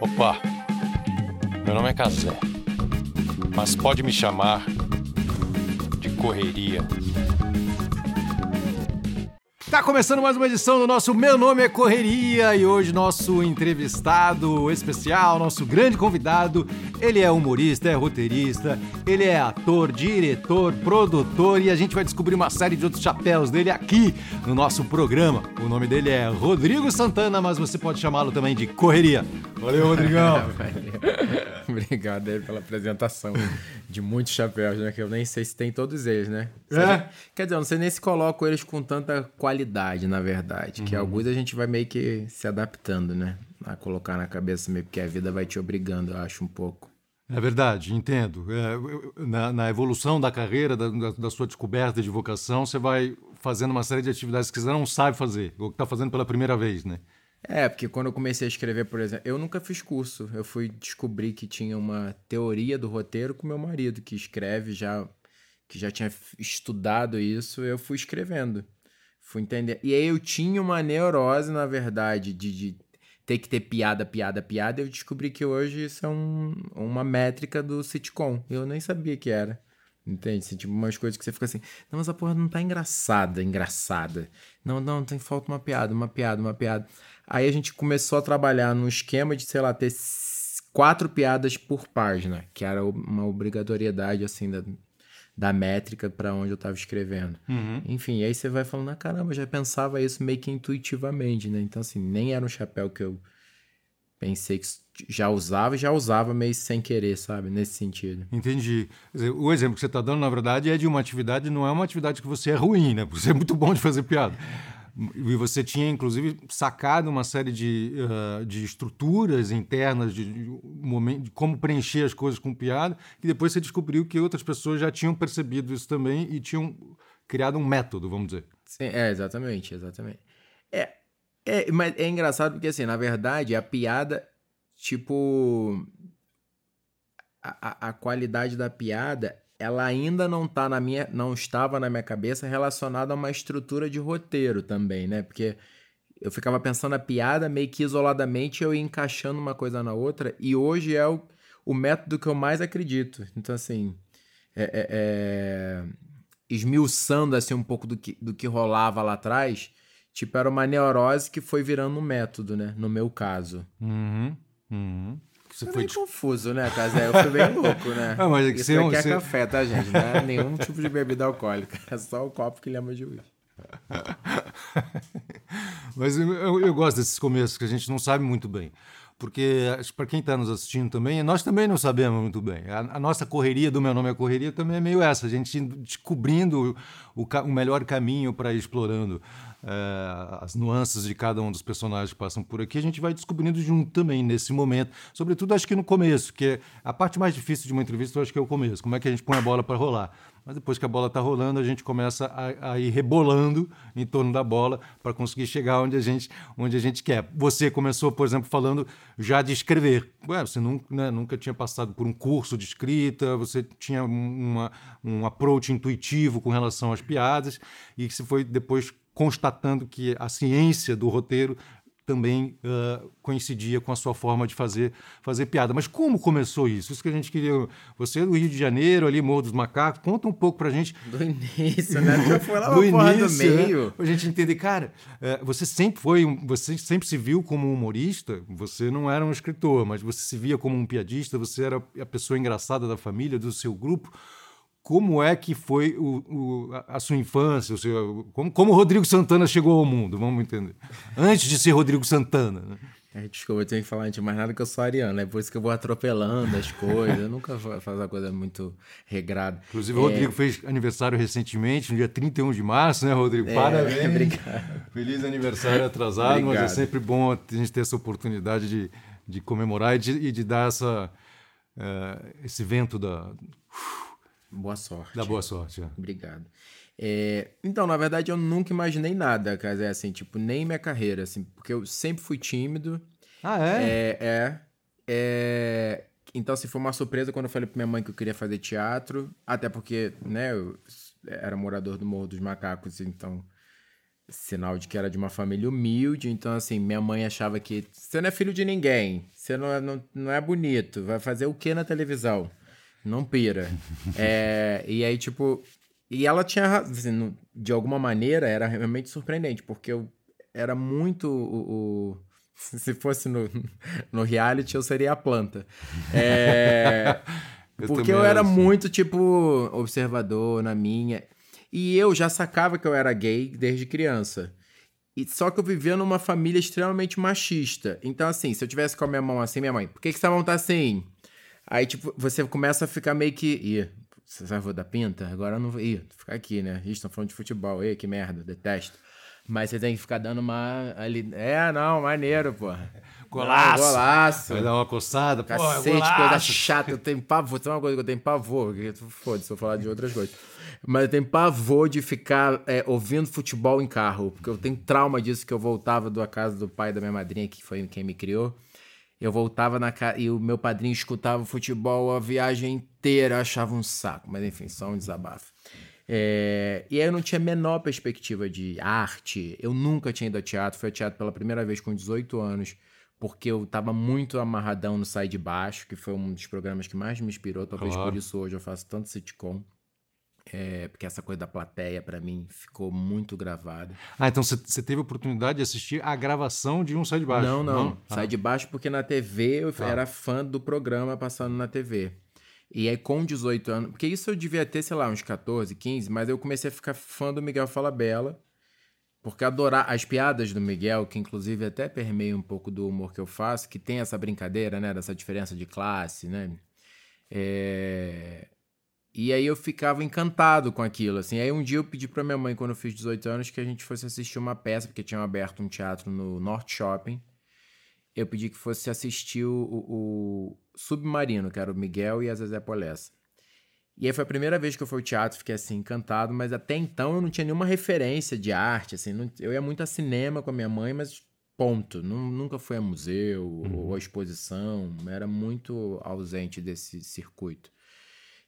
Opa, meu nome é Casé, mas pode me chamar de Correria. Tá começando mais uma edição do nosso Meu Nome é Correria e hoje nosso entrevistado especial, nosso grande convidado, ele é humorista, é roteirista, ele é ator, diretor, produtor e a gente vai descobrir uma série de outros chapéus dele aqui no nosso programa. O nome dele é Rodrigo Santana, mas você pode chamá-lo também de Correria. Valeu, Rodrigão. Obrigado aí pela apresentação de muitos chapéus, né? Que eu nem sei se tem todos eles, né? É? Quer dizer, eu não sei nem se coloco eles com tanta qualidade, na verdade. Que alguns a gente vai meio que se adaptando, né? A colocar na cabeça meio porque a vida vai te obrigando, eu acho, um pouco. É verdade, entendo. É, na, na evolução da carreira, da, da- sua descoberta de vocação, você vai fazendo uma série de atividades que você não sabe fazer, ou que está fazendo pela primeira vez, né? É, porque quando eu comecei a escrever, por exemplo, eu nunca fiz curso. Eu fui descobrir que tinha uma teoria do roteiro com meu marido, que escreve já, que já tinha estudado isso, eu fui escrevendo. Fui entender. E aí eu tinha uma neurose, na verdade, de, de ter que ter piada, piada, piada. Eu descobri que hoje isso é um- uma métrica do sitcom. Eu nem sabia que era. Entende? Assim, tipo, umas coisas que você fica assim, não, mas a porra não tá engraçada, engraçada. Não, não, tem falta uma piada, uma piada, uma piada. Aí a gente começou a trabalhar num esquema de, sei lá, ter quatro piadas por página, que era uma obrigatoriedade, assim, da, da métrica para onde eu tava escrevendo. Enfim, aí você vai falando, ah, caramba, eu já pensava isso meio que intuitivamente, né? Então, assim, nem era um chapéu que eu pensei que já usava, já usava meio sem querer, sabe? Nesse sentido. Entendi. Dizer, o exemplo que você está dando, na verdade, é de uma atividade, não é uma atividade que você é ruim, né? Você é muito bom de fazer piada. E você tinha, inclusive, sacado uma série de, ah, de estruturas internas de, de, momen- de como preencher as coisas com piada, e depois você descobriu que outras pessoas já tinham percebido isso também e tinham criado um método, vamos dizer. Sim, é, exatamente, exatamente. É, é, mas é engraçado porque, assim, na verdade, a piada, tipo. A, a, a qualidade da piada, ela ainda não tá na minha. não estava na minha cabeça relacionada a uma estrutura de roteiro também, né? Porque eu ficava pensando a piada meio que isoladamente, eu ia encaixando uma coisa na outra, e hoje é o, o método que eu mais acredito. Então, assim. é- é- é esmiuçando assim um pouco do que, do que rolava lá atrás, tipo, era uma neurose que foi virando um método, né? No meu caso. Uhum, uhum. Você Foi foi meio confuso, né, Casé? Eu fui bem louco, né? Ah, mas é que Isso você é um- aqui é você- café, tá, gente? Não é nenhum tipo de bebida alcoólica. É só o copo que lembra de uísque. Mas eu, eu- eu gosto desses começos que a gente não sabe muito bem. Porque, para quem está nos assistindo também, nós também não sabemos muito bem. A, a nossa correria do Meu Nome é Correria também é meio essa, a gente indo descobrindo o, ca- o melhor caminho para ir explorando eh, as nuances de cada um dos personagens que passam por aqui, a gente vai descobrindo junto também nesse momento. Sobretudo, acho que no começo, que é a parte mais difícil de uma entrevista, eu acho que é o começo. Como é que a gente põe a bola para rolar? Mas depois que a bola está rolando, a gente começa a, a ir rebolando em torno da bola para conseguir chegar onde a, gente, onde a gente quer. Você começou, por exemplo, falando já de escrever. Ué, você nunca, né, nunca tinha passado por um curso de escrita, você tinha um- uma, um approach intuitivo com relação às piadas e que você foi depois constatando que a ciência do roteiro também ah, coincidia com a sua forma de fazer, fazer piada. Mas como começou isso? Isso que a gente queria. Você é do Rio de Janeiro, ali, Morro dos Macacos, conta um pouco pra gente. Do início, né? Já foi lá Do uma porra do início, né? meio. Pra gente entender, cara, eh, você sempre foi, um- você sempre se viu como um humorista, você não era um escritor, mas você se via como um piadista, você era a pessoa engraçada da família, do seu grupo. Como é que foi o, o- a- sua infância? O seu, como, Rodrigo Santana chegou ao mundo? Vamos entender. Antes de ser Rodrigo Santana. Né? Ai, desculpa, eu tenho que falar antes de mais nada que eu sou ariano, é por isso que eu vou atropelando as coisas. Eu nunca fa- faço uma coisa muito regrada. Inclusive, o Rodrigo fez aniversário recentemente, no dia 31 de março, né, Rodrigo? É, Parabéns. obrigado. Feliz aniversário atrasado, mas é sempre bom a gente ter essa oportunidade de, de comemorar e de, e de dar essa, eh, esse vento da, Boa sorte. da boa sorte. é. Obrigado. É, então, na verdade, eu nunca imaginei nada, cara, assim, tipo, nem minha carreira, assim, porque eu sempre fui tímido. Ah, é? É, é, é, Então, assim, foi uma surpresa quando eu falei pra minha mãe que eu queria fazer teatro, até porque, né, eu era morador do Morro dos Macacos, então sinal de que era de uma família humilde. Então, assim, minha mãe achava que você não é filho de ninguém, você não é, não, não é bonito, vai fazer o que na televisão? Não pira. é, e aí, tipo. E ela tinha. Assim, de alguma maneira, era realmente surpreendente, porque eu era muito o, o se fosse no, no reality, eu seria a planta. É, eu porque eu era assim. muito, tipo, observador na minha. E eu já sacava que eu era gay desde criança. E só que eu vivia numa família extremamente machista. Então, assim, se eu tivesse com a minha mão assim, minha mãe, por que, que essa mão tá assim? Aí, tipo, você começa a ficar meio que. Ih, você vai da pinta? Agora eu não vou. Ih, ficar aqui, né? Ih, estão falando de futebol. Ih, que merda, detesto. Mas você tem que ficar dando uma. Ali... É, não, maneiro, porra. Golaço. Não, golaço. Vai dar uma coçada. Cacete, porra, coisa chata. Eu tenho pavor. Tem uma coisa que eu tenho pavor. Foda-se, vou falar de outras coisas. Mas eu tenho pavor de ficar é, ouvindo futebol em carro. Porque eu tenho trauma disso que eu voltava da casa do pai da minha madrinha, que foi quem me criou. Eu voltava na casa e o meu padrinho escutava futebol a viagem inteira. Eu achava um saco. Mas enfim, só um desabafo. É, e aí eu não tinha a menor perspectiva de arte. Eu nunca tinha ido a teatro. Fui a teatro pela primeira vez com 18 anos, porque eu estava muito amarradão no Sai de Baixo, que foi um dos programas que mais me inspirou. Talvez claro. por isso hoje eu faço tanto sitcom. É, porque essa coisa da plateia, para mim, ficou muito gravada. Ah, então você teve a oportunidade de assistir a gravação de um Sai de Baixo? Não, não. não? Sai ah. de Baixo porque na TV eu ah. era fã do programa passando na TV. E aí, com 18 anos, porque isso eu devia ter, sei lá, uns 14, 15, mas eu comecei a ficar fã do Miguel Falabella, porque adorar as piadas do Miguel, que inclusive até permeia um pouco do humor que eu faço, que tem essa brincadeira, né, dessa diferença de classe, né? É... E aí eu ficava encantado com aquilo, assim. Aí um dia eu pedi pra minha mãe, quando eu fiz 18 anos, que a gente fosse assistir uma peça, porque tinham aberto um teatro no North Shopping. Eu pedi que fosse assistir o, o, Submarino, que era o Miguel e a Zezé Polessa. E aí foi a primeira vez que eu fui ao teatro, fiquei assim, encantado, mas até então eu não tinha nenhuma referência de arte, assim, não, eu ia muito a cinema com a minha mãe, mas ponto, não, nunca fui a museu uhum. ou a exposição, era muito ausente desse circuito.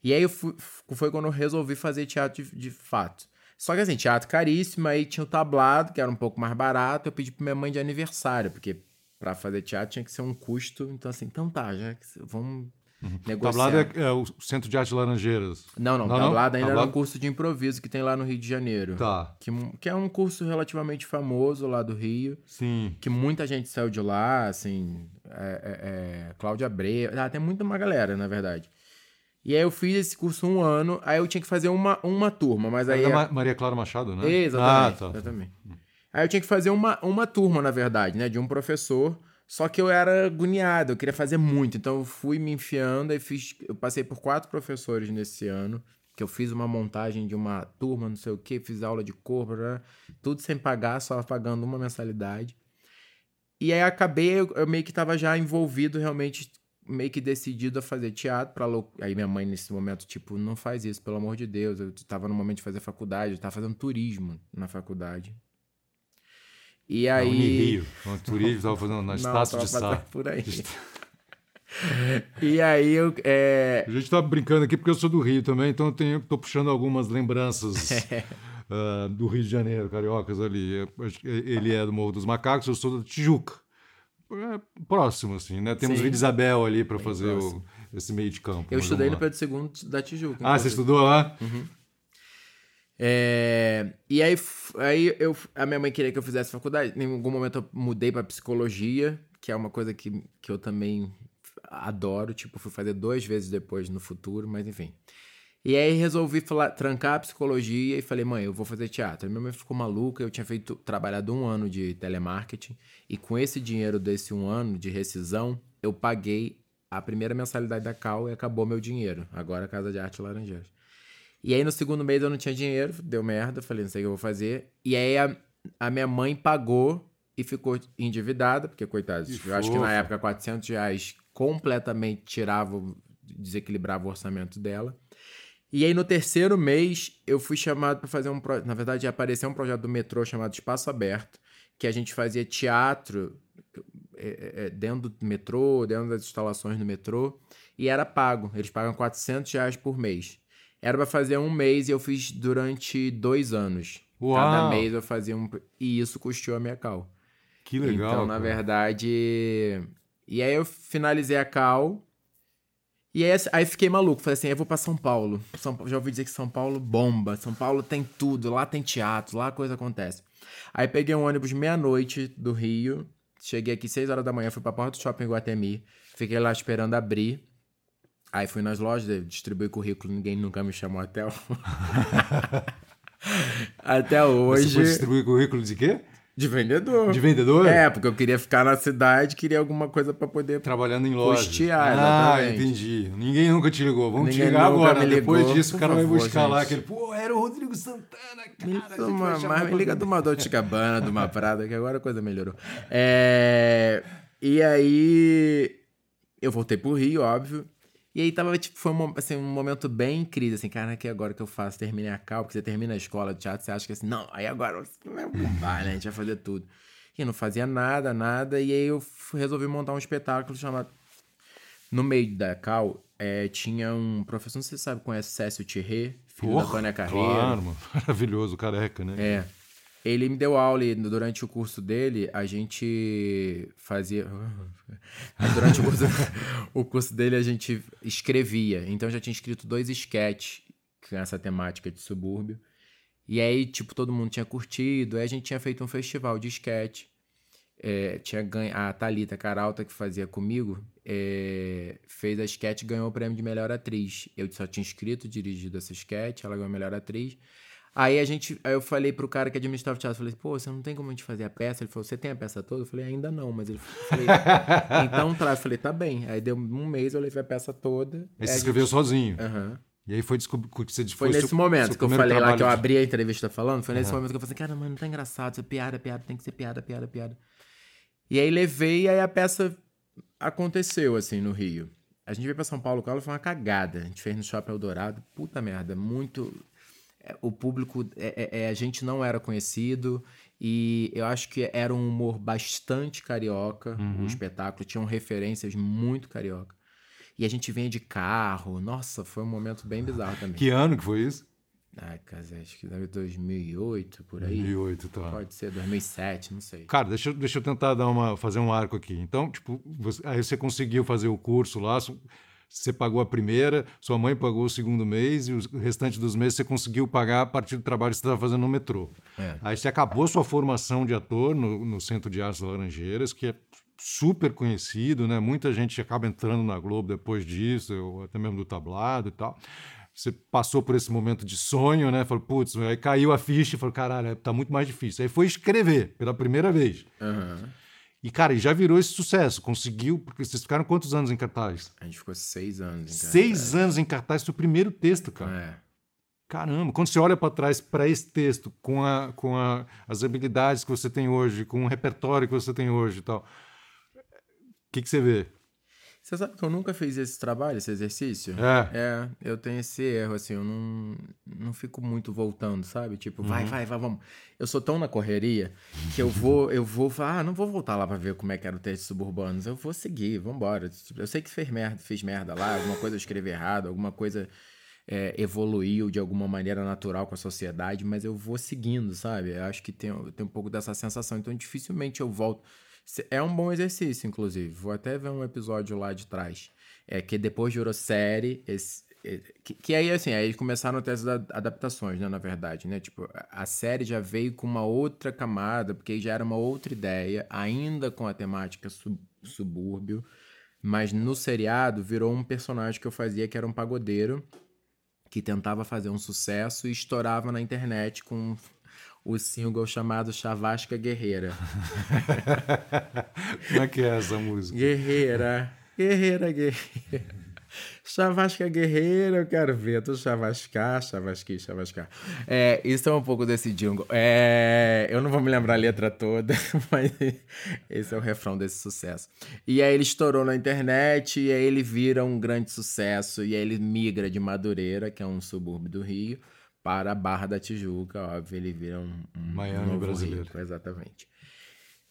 E aí fui, foi quando eu resolvi fazer teatro de, de, fato. Só que assim, teatro caríssimo, aí tinha o tablado, que era um pouco mais barato, eu pedi pra minha mãe de aniversário, porque para fazer teatro tinha que ser um custo. Então, assim, então tá, já vamos uhum. negociar. Tablado é, é, o Centro de Arte Laranjeiras. Não, não, não Tablado ainda tablado? era um curso de improviso que tem lá no Rio de Janeiro. Tá. Que, que é um curso relativamente famoso lá do Rio. Sim. Que muita gente saiu de lá, assim, é, é, é Cláudia Abreu, ah, tem muita uma galera, na verdade. E aí eu fiz esse curso um ano, aí eu tinha que fazer uma, uma turma, mas aí... É Maria Clara Machado, né? Exatamente, ah, tá. exatamente. Aí eu tinha que fazer uma, uma turma, na verdade, né? De um professor. Só que eu era agoniado, eu queria fazer muito. Então eu fui me enfiando e fiz. Eu passei por quatro professores nesse ano. Que eu fiz uma montagem de uma turma, não sei o que, fiz aula de corpo, né? tudo sem pagar, só pagando uma mensalidade. E aí acabei, eu, eu meio que estava já envolvido realmente meio que decidido a fazer teatro para lou... aí minha mãe nesse momento tipo não faz isso pelo amor de Deus eu estava no momento de fazer faculdade eu estava fazendo turismo na faculdade e aí. Rio. O turismo estava fazendo na estátua de Sá. Por aí. e aí eu. É... A gente tá brincando aqui porque eu sou do Rio também, então eu tenho, tô puxando algumas lembranças uh, do Rio de Janeiro, cariocas ali. Ele é do Morro dos Macacos, eu sou da Tijuca. É próximo, assim, né? Temos Sim. Vila Isabel ali para fazer o, esse meio de campo. Eu estudei no Pedro II da Tijuca. Ah, você estudou lá? Uhum. É, e aí, aí eu, a minha mãe queria que eu fizesse faculdade. Em algum momento eu mudei para psicologia, que é uma coisa que, que eu também adoro. Tipo, fui fazer duas vezes depois no futuro, mas enfim. E aí resolvi falar, trancar a psicologia e falei, mãe, eu vou fazer teatro. minha mãe ficou maluca, eu tinha feito trabalhado um ano de telemarketing e com esse dinheiro desse um ano de rescisão, eu paguei a primeira mensalidade da Cal e acabou meu dinheiro. Agora Casa de Arte Laranjeiras. E aí no segundo mês eu não tinha dinheiro, deu merda, falei, não sei o que eu vou fazer. E aí a, a minha mãe pagou e ficou endividada, porque, coitados, eu fofo. acho que na época 400 reais completamente tirava, desequilibrava o orçamento dela. E aí no terceiro mês eu fui chamado para fazer um projeto, na verdade apareceu um projeto do metrô chamado Espaço Aberto, que a gente fazia teatro é, é, é dentro do metrô, dentro das instalações do metrô, e era pago. Eles pagam 400 reais por mês. Era pra fazer um mês e eu fiz durante dois anos. Uau. Cada mês eu fazia um. E isso custeou a minha cal. Que legal. Então, na cara. verdade. E aí eu finalizei a cal. E aí, aí fiquei maluco. Falei assim: eu vou pra São Paulo. São, já ouvi dizer que São Paulo bomba. São Paulo tem tudo. Lá tem teatro, lá a coisa acontece. Aí peguei um ônibus meia-noite do Rio. Cheguei aqui 6 horas da manhã, fui pra porta do shopping Guatemi. Fiquei lá esperando abrir. Aí fui nas lojas, distribuí currículo, ninguém nunca me chamou até, o... até Você hoje. foi distribuir currículo de quê? De vendedor. De vendedor? É, porque eu queria ficar na cidade, queria alguma coisa pra poder. Trabalhando em loja. Custear, ah, entendi. Ninguém nunca te ligou. Vamos te Ninguém ligar nunca agora. né? Depois ligou. disso, o cara vai favor, buscar lá gente. aquele. Pô, era o Rodrigo Santana, cara. Uma- vai chamar mas me liga de uma Dolce Gabbana, de uma Prada, que agora a coisa melhorou. É, E aí, eu voltei pro Rio, óbvio. E aí tava, tipo, foi um, assim, um momento bem em crise, assim, cara, que agora que eu faço? Terminei a cal, porque você termina a escola de teatro, você acha que assim, não, aí agora vai né? A gente vai fazer tudo. E não fazia nada, nada, e aí eu resolvi montar um espetáculo chamado no meio da Cal, é, tinha um professor, não sei se você sabe, conhece Cécio Thierry, filho da Porra, Tônia Carreiro. Claro, mano. Maravilhoso, careca, né? É. Ele me deu aula e durante o curso dele, a gente fazia. Durante o curso, o curso dele, a gente escrevia. Então já tinha escrito dois sketches com essa temática de subúrbio. E aí, tipo, todo mundo tinha curtido. Aí a gente tinha feito um festival de sketch. É, tinha ganho, a Thalita Caralta, que fazia comigo, é, fez a sketch e ganhou o prêmio de melhor atriz. Eu só tinha escrito, dirigido essa sketch, ela ganhou a melhor atriz. Aí a gente, aí eu falei pro cara que administrava o teatro, falei, pô, você não tem como a gente fazer a peça? Ele falou, você tem a peça toda? Eu falei, ainda não, mas ele falei, então traz. Eu falei, tá bem. Aí deu um mês, eu levei a peça toda. Aí você escreveu gente- sozinho. Aham. E aí foi descobrir. Você Foi, seu- nesse momento seu que eu falei lá que eu abri a entrevista falando. Foi nesse momento que eu falei assim, cara, mano, não tá engraçado. Isso é piada, piada, tem que ser piada, piada, piada. E aí levei, e aí a peça aconteceu, assim, no Rio. A gente veio pra São Paulo com ela, foi uma cagada. A gente fez no Shopping Eldorado. Puta merda, muito. É, O público, é, é- é, a gente não era conhecido e eu acho que era um humor bastante carioca. O espetáculo tinham referências muito carioca. E a gente vinha de carro. Nossa, foi um momento bem bizarro também. Que ano que foi isso? Ai, cara, acho que deve 2008, por aí. 2008, tá. Pode ser 2007, não sei. Cara, deixa, eu- deixa eu tentar dar uma, fazer um arco aqui. Então, tipo, você- aí você conseguiu fazer o curso lá, você pagou a primeira, sua mãe pagou o segundo mês e o restante dos meses você conseguiu pagar a partir do trabalho que você estava fazendo no metrô. É. Aí você acabou sua formação de ator no, no Centro de Artes Laranjeiras, que é super conhecido, né? Muita gente acaba entrando na Globo depois disso, ou até mesmo do tablado e tal. Você passou por esse momento de sonho, né? Falou, putz, aí caiu a ficha e falou, caralho, tá muito mais difícil. Aí foi escrever pela primeira vez. Aham. E, cara, e já virou esse sucesso. Conseguiu, porque vocês ficaram quantos anos em cartaz? A gente ficou seis anos em Seis anos em cartaz, seu primeiro texto, cara. É. Caramba, quando você olha para trás para esse texto, com, a, com a, as habilidades que você tem hoje, com o repertório que você tem hoje e tal, o que, que você vê? Você sabe que eu nunca fiz esse trabalho, esse exercício? É. É, eu tenho esse erro, assim, eu não, não fico muito voltando, sabe? Tipo, vai, vai, vai, vamos. Eu sou tão na correria que eu vou, eu vou falar, ah, não vou voltar lá pra ver como é que era o texto suburbanos, eu vou seguir, vambora. Tipo, Eu sei que fez merda, fiz merda lá, alguma coisa eu escrevi errado, alguma coisa é, evoluiu de alguma maneira natural com a sociedade, mas eu vou seguindo, sabe? Eu acho que tem, tem um pouco dessa sensação, então dificilmente eu volto. É um bom exercício, inclusive. Vou até ver um episódio lá de trás. É que depois virou série. esse- é, que, que aí, assim, aí começaram a ter as adaptações, né? Na verdade, né? Tipo, a- a série já veio com uma outra camada, porque já era uma outra ideia, ainda com a temática sub- subúrbio. Mas no seriado virou um personagem que eu fazia que era um pagodeiro que tentava fazer um sucesso e estourava na internet com o single chamado Chavasca Guerreira. Como é que é essa música? Guerreira, guerreira, guerreira. Chavasca guerreira, eu quero ver tu chavascar, chavasqui, chavascar. É, isso é um pouco desse jingle. É, eu não vou me lembrar a letra toda, mas esse é o refrão desse sucesso. E aí ele estourou na internet, e aí ele vira um grande sucesso, e aí ele migra de Madureira, que é um subúrbio do Rio, para a Barra da Tijuca, óbvio, ele vira um, um Miami novo brasileiro. rico, exatamente.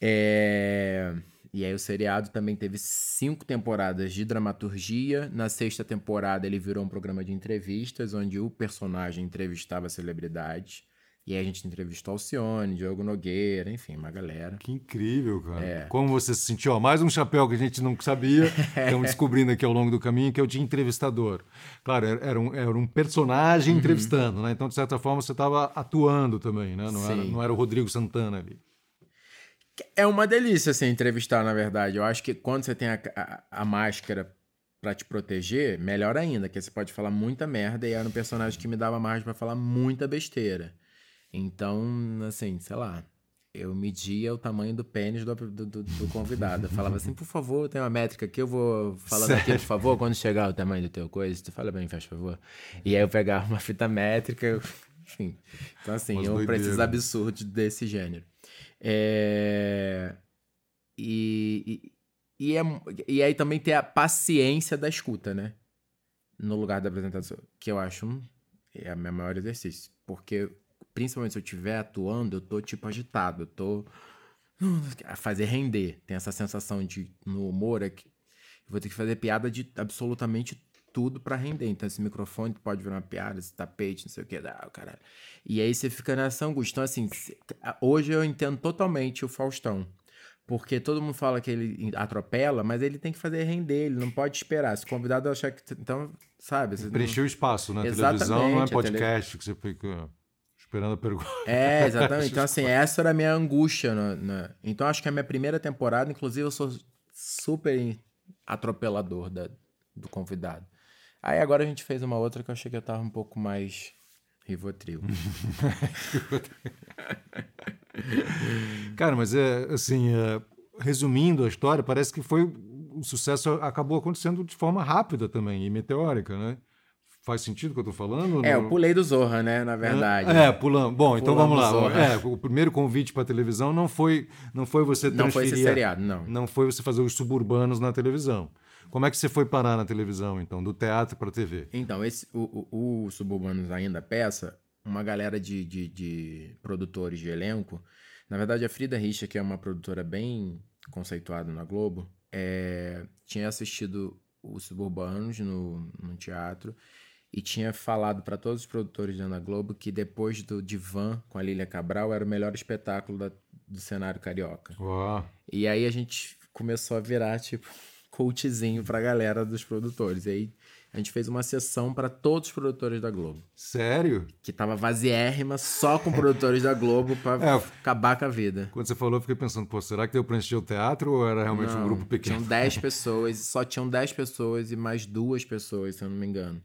É, E aí o seriado também teve cinco temporadas de dramaturgia. Na sexta temporada ele virou um programa de entrevistas, onde o personagem entrevistava celebridades. E aí a gente entrevistou Alcione, Diogo Nogueira, enfim, uma galera. Que incrível, cara. É. Como você se sentiu? Ó, mais um chapéu que a gente não sabia, estamos descobrindo aqui ao longo do caminho, que é o de entrevistador. Claro, era- um, era um Uhum. personagem entrevistando, né? Então, de certa forma, você estava atuando também, né? Não era, não era o Rodrigo Santana ali. É uma delícia, assim, entrevistar, na verdade. Eu acho que quando você tem a, a, a máscara pra te proteger, melhor ainda, que você pode falar muita merda e era um personagem que me dava margem pra falar muita besteira. Então, assim, sei lá, eu media o tamanho do pênis do, do, do- do convidado. Eu falava assim, por favor, tem uma métrica aqui, eu vou falando aqui, por favor, quando chegar o tamanho do teu coisa, tu fala bem, faz favor. E aí eu pegava uma fita métrica, enfim. Então, assim, eu doideiras. absurdos desse gênero. É... E, e, e, é, e aí também ter a paciência da escuta, né? No lugar da apresentação, que eu acho um, é o meu maior exercício. Porque, principalmente se eu estiver atuando, eu tô tipo agitado, eu tô a fazer render. Tem essa sensação de, no humor, é que eu vou ter que fazer piada de absolutamente tudo pra render. Então, esse microfone pode virar uma piada, esse tapete, não sei o que, ah, o caralho. E aí você fica nessa angústia. Então, assim, hoje eu entendo totalmente o Faustão. Porque todo mundo fala que ele atropela, mas ele tem que fazer render, ele não pode esperar. Se o convidado achar que. Então, sabe? você não- Preencher o espaço, né? Exatamente, Televisão não é a tele- podcast que você fica esperando a pergunta. É, exatamente. Então, assim, essa era a minha angústia. no- na- Então, acho que a minha primeira temporada, inclusive, eu sou super atropelador da- do convidado. Aí agora a gente fez uma outra que eu achei que eu tava um pouco mais Rivotril. Cara, mas é assim, é, resumindo a história, parece que foi o sucesso acabou acontecendo de forma rápida também e meteórica, né? Faz sentido o que eu tô falando? é, Não- eu pulei do Zorra, né? Na verdade. É, pulando. Bom, então Pulando vamos lá. É, o primeiro convite para televisão não foi não foi você Não foi esse transferir- seriado, não. Não foi você fazer os suburbanos na televisão. Como é que você foi parar na televisão, então, do teatro para TV? Então, esse, o, o, o Suburbanos ainda peça, uma galera de, de, de produtores de elenco. Na verdade, a Frida Richa, que é uma produtora bem conceituada na Globo, é, tinha assistido os Suburbanos no, no teatro e tinha falado para todos os produtores da Globo que depois do Divã com a Lília Cabral era o melhor espetáculo da- do cenário carioca. Uau. E aí a gente começou a virar, tipo, coachzinho pra galera dos produtores. E aí a gente fez uma sessão pra todos os produtores da Globo. Sério? Que tava vaziérrima só com produtores da Globo pra É. acabar com a vida. Quando você falou, eu fiquei pensando, pô, será que deu para encher o teatro ou era realmente um Não, grupo pequeno? Tinham 10 pessoas, só tinham 10 pessoas e mais duas pessoas, se eu não me engano.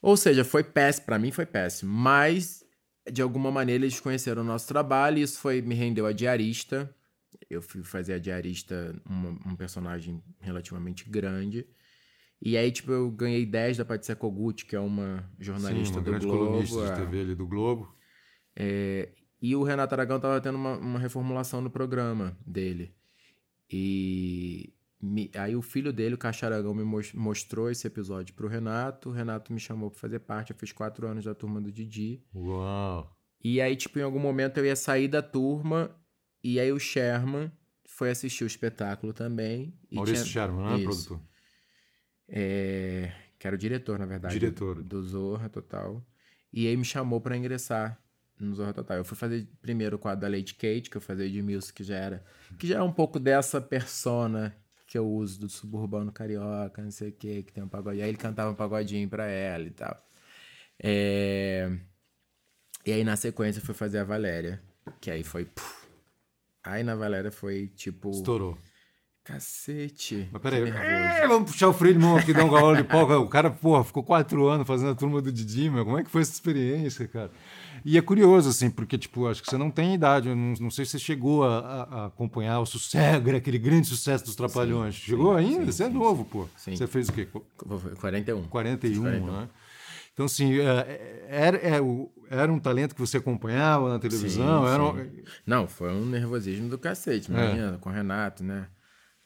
Ou seja, foi péssimo, pra mim foi péssimo, mas de alguma maneira eles conheceram o nosso trabalho e isso foi me rendeu a diarista. Eu fui fazer a diarista, um, um personagem relativamente grande. E aí, tipo, eu ganhei 10 da Patrícia Kogut, que é uma jornalista Sim, uma do grande Globo. colunista é. de TV ali do Globo. É, e o Renato Aragão tava tendo uma, uma reformulação no programa dele. E me- aí o filho dele, o Caixa Aragão, me mos- mostrou esse episódio pro Renato. O Renato me chamou pra fazer parte. Eu fiz quatro anos da turma do Didi. Uau. E aí, tipo, em algum momento eu ia sair da turma. E aí o Sherman foi assistir o espetáculo também. E Maurício tinha- Sherman, né, produtor? É, que era o diretor, na verdade. Diretor. Do Zorra Total. E aí me chamou pra ingressar no Zorra Total. Eu fui fazer primeiro o quadro da Lady Kate, que eu fazia de Mills, que já era. Que já é um pouco dessa persona que eu uso do suburbano carioca, não sei o que, que tem um pagode. Aí ele cantava um pagodinho pra ela e tal. É, E aí na sequência fui fazer a Valéria. Que aí foi. puf. Aí na Valéria foi tipo. Estourou. Cacete. Mas peraí, é, vamos puxar o freio de mão aqui, dar um galo de pau. O cara, porra, ficou quatro anos fazendo a turma do Didi, meu. Como é que foi essa experiência, cara? E é curioso, assim, porque, tipo, acho que você não tem idade. Eu não, não sei se você chegou a, a- acompanhar o sucesso, aquele grande sucesso dos Trapalhões. Sim, chegou sim, ainda? sim, você é novo, pô. Você fez o quê? 41. 41, 41. né? Então, assim, é, era, é, era um talento que você acompanhava na televisão? Sim, era um-. Não, foi um nervosismo do cacete, É. imagina, com o Renato, né?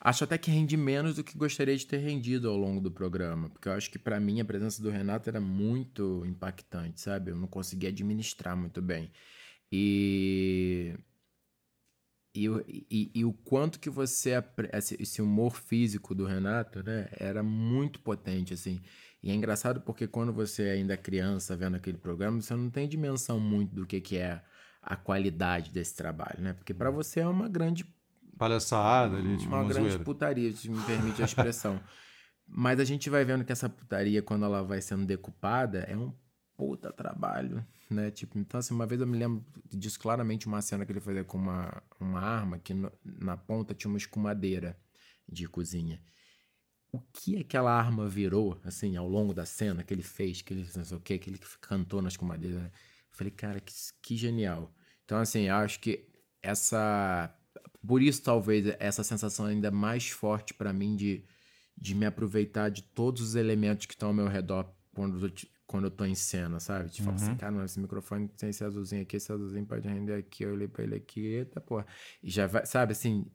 Acho até que rendi menos do que gostaria de ter rendido ao longo do programa, porque eu acho que pra mim a presença do Renato era muito impactante, sabe? Eu não conseguia administrar muito bem. E e, o- e- e o quanto que você esse, humor físico do Renato, né, era muito potente assim. E é engraçado porque quando você ainda é criança vendo aquele programa, você não tem dimensão muito do que, que é a qualidade desse trabalho, né? Porque para você é uma grande palhaçada ali, tipo uma, uma grande zoeira. putaria, se me permite a expressão. Mas a gente vai vendo que essa putaria, quando ela vai sendo decupada, é um puta trabalho, né? Tipo, então, assim, uma vez eu me lembro disso claramente, uma cena que ele fazia com uma, uma arma que no, na ponta tinha uma escumadeira de cozinha. O que aquela arma virou, assim, ao longo da cena que ele fez, que ele não sei o que, que ele cantou na escumadeira. Né? Eu falei, cara, que, que genial. Então, assim, acho que essa. Por isso, talvez, essa sensação ainda mais forte para mim de, de me aproveitar de todos os elementos que estão ao meu redor quando eu, quando eu tô em cena, sabe? Tipo, uhum. assim, cara, esse microfone tem esse azulzinho aqui, esse azulzinho pode render aqui, eu olhei pra ele aqui, eita porra. E já vai, sabe, assim,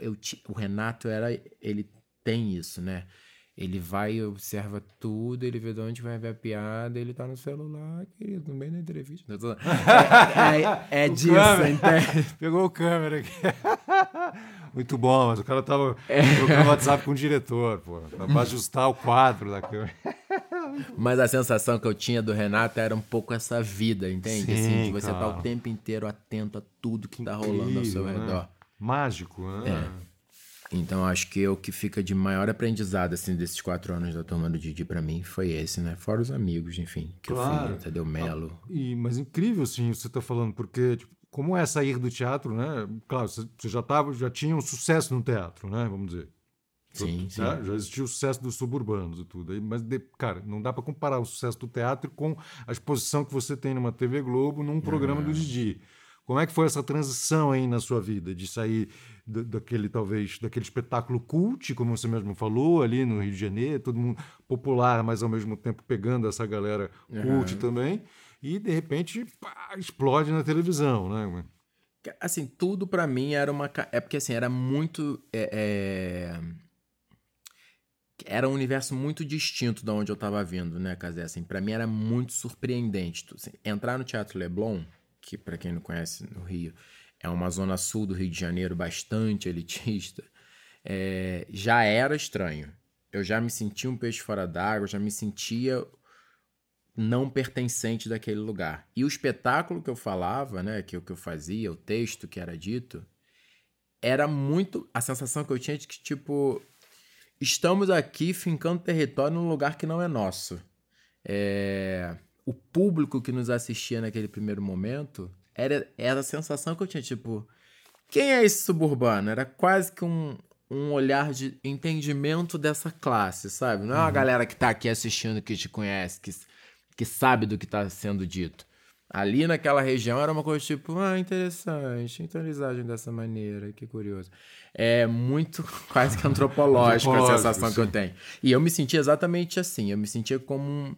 eu, o Renato era, ele tem isso, né? Ele vai e observa tudo, ele vê de onde vai ver a piada, ele tá no celular, querido, no meio da entrevista. É, é, é disso, entende? Pegou o câmera aqui. Muito bom, mas o cara tava é. trocando WhatsApp com o diretor, pô, pra ajustar o quadro da câmera. Mas a sensação que eu tinha do Renato era um pouco essa vida, entende? Sim, assim, de você estar tá o tempo inteiro atento a tudo que, que tá rolando ao seu né? redor. Mágico, né? É. Então acho que o que fica de maior aprendizado assim desses quatro anos da turma do Didi para mim foi esse, né? Fora os amigos, enfim, que claro. eu fui, Tadeu Melo. Ah, e, mas incrível, sim, você tá falando, porque tipo, como é sair do teatro, né? Claro, você já tava, já tinha um sucesso no teatro, né? Vamos dizer. Sim, sim. Já, já existia o sucesso dos suburbanos e tudo. Mas, de, cara, não dá para comparar o sucesso do teatro com a exposição que você tem numa TV Globo num programa do Didi. Como é que foi essa transição aí na sua vida de sair daquele talvez daquele espetáculo cult, como você mesmo falou, ali no Rio de Janeiro, todo mundo popular, mas ao mesmo tempo pegando essa galera cult uhum. também, e de repente pá, explode na televisão, né? Assim, tudo para mim era uma é porque assim era muito é, é... era um universo muito distinto da onde eu estava vindo, né, Casé? Assim, para mim era muito surpreendente. Assim, entrar no Teatro Leblon, que para quem não conhece no Rio, é uma zona sul do Rio de Janeiro bastante elitista, é, já era estranho. Eu já me sentia um peixe fora d'água, já me sentia não pertencente daquele lugar. E o espetáculo que eu falava, né, que o que eu fazia, o texto que era dito, era muito a sensação que eu tinha de que tipo estamos aqui fincando território num lugar que não é nosso. É... O público que nos assistia naquele primeiro momento era, era a sensação que eu tinha, tipo, quem é esse suburbano? Era quase que um, um olhar de entendimento dessa classe, sabe? Não é uma uhum. galera que tá aqui assistindo que te conhece, que, que sabe do que tá sendo dito. Ali naquela região era uma coisa tipo, ah, interessante, então eles agem dessa maneira, que curioso. É muito quase que antropológico a sensação sim. que eu tenho. E eu me sentia exatamente assim, eu me sentia como um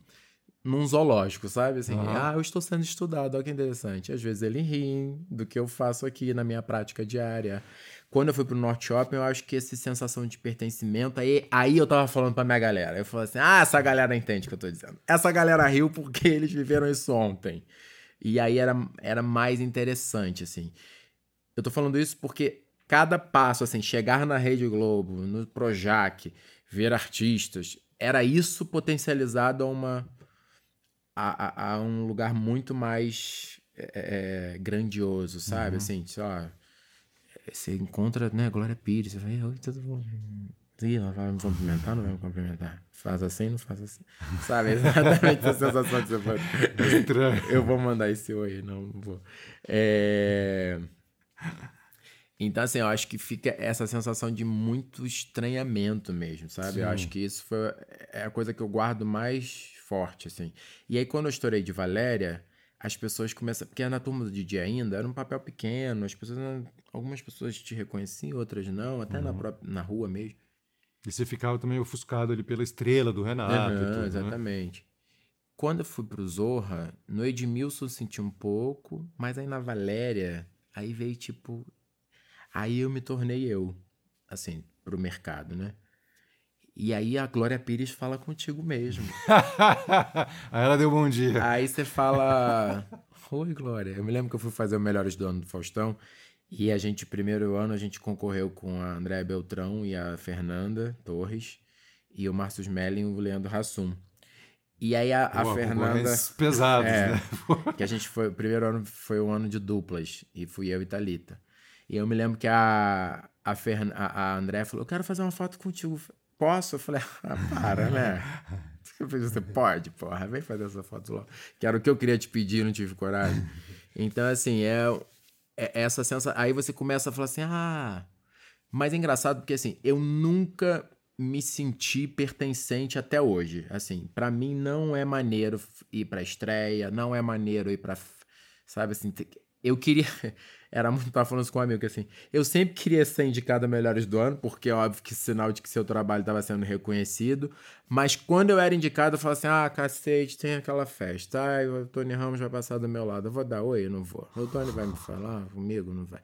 num zoológico, sabe? Assim, uhum. ah, eu estou sendo estudado, olha que interessante. Às vezes ele ri do que eu faço aqui na minha prática diária. Quando eu fui pro Norte Shopping, eu acho que essa sensação de pertencimento, aí, aí eu tava falando pra minha galera. Eu falei assim, ah, essa galera entende o que eu tô dizendo. Essa galera riu porque eles viveram isso ontem. E aí era, era mais interessante, assim. Eu tô falando isso porque cada passo, assim, chegar na Rede Globo, no Projac, ver artistas, era isso potencializado a uma a, a, a um lugar muito mais é, é, grandioso, sabe? Uhum. Assim, ó, você encontra, né, Glória Pires, você fala, oi, tudo bom? Ih, ela vai me cumprimentar, não vai me cumprimentar? Faz assim, não faz assim. Sabe? Exatamente a sensação que você pode. Eu vou mandar esse oi, não, não vou. É... Então, assim, eu acho que fica essa sensação de muito estranhamento mesmo, sabe? Sim. Eu acho que isso foi é a coisa que eu guardo mais forte, assim. E aí, quando eu estourei de Valéria, as pessoas começam. Porque na turma do DJ ainda era um papel pequeno, as pessoas. Algumas pessoas te reconheciam, outras não, até uhum. na, própria, na rua mesmo. E você ficava também ofuscado ali pela estrela do Renato. Uhum, tudo, né? exatamente. Né? Quando eu fui pro Zorra, no Edmilson eu senti um pouco, mas aí na Valéria, aí veio tipo. Aí eu me tornei eu, assim, pro mercado, né? E aí a Glória Pires fala contigo mesmo. aí ela deu bom dia. Aí você fala: Oi, Glória. Eu me lembro que eu fui fazer o Melhores do Ano do Faustão. E a gente, primeiro ano, a gente concorreu com a Andréa Beltrão e a Fernanda Torres. E o Márcio Smelling e o Leandro Hassum. E aí a, a Pô, Fernanda. pesados, É. né? Que a gente foi. O primeiro ano foi um ano de duplas. E fui eu e Thalita. E eu me lembro que a, a, Fern, a, a André falou: Eu quero fazer uma foto contigo. Posso? Eu falei: Ah, para, né? Eu falei, Você pode, porra, vem fazer essa foto logo. Que era o que eu queria te pedir, não tive coragem. Então, assim, é, é essa sensação. Aí você começa a falar assim: Ah. Mas é engraçado porque, assim, eu nunca me senti pertencente até hoje. Assim, pra mim não é maneiro ir pra estreia, não é maneiro ir pra. Sabe assim, eu queria. Era muito. Tava falando isso com um amigo que assim. Eu sempre queria ser indicado a melhores do ano, porque é óbvio que sinal de que seu trabalho estava sendo reconhecido. Mas quando eu era indicado, eu falava assim: ah, cacete, tem aquela festa. Ai, o Tony Ramos vai passar do meu lado. Eu vou dar oi, eu não vou. O Tony vai me falar comigo, não vai.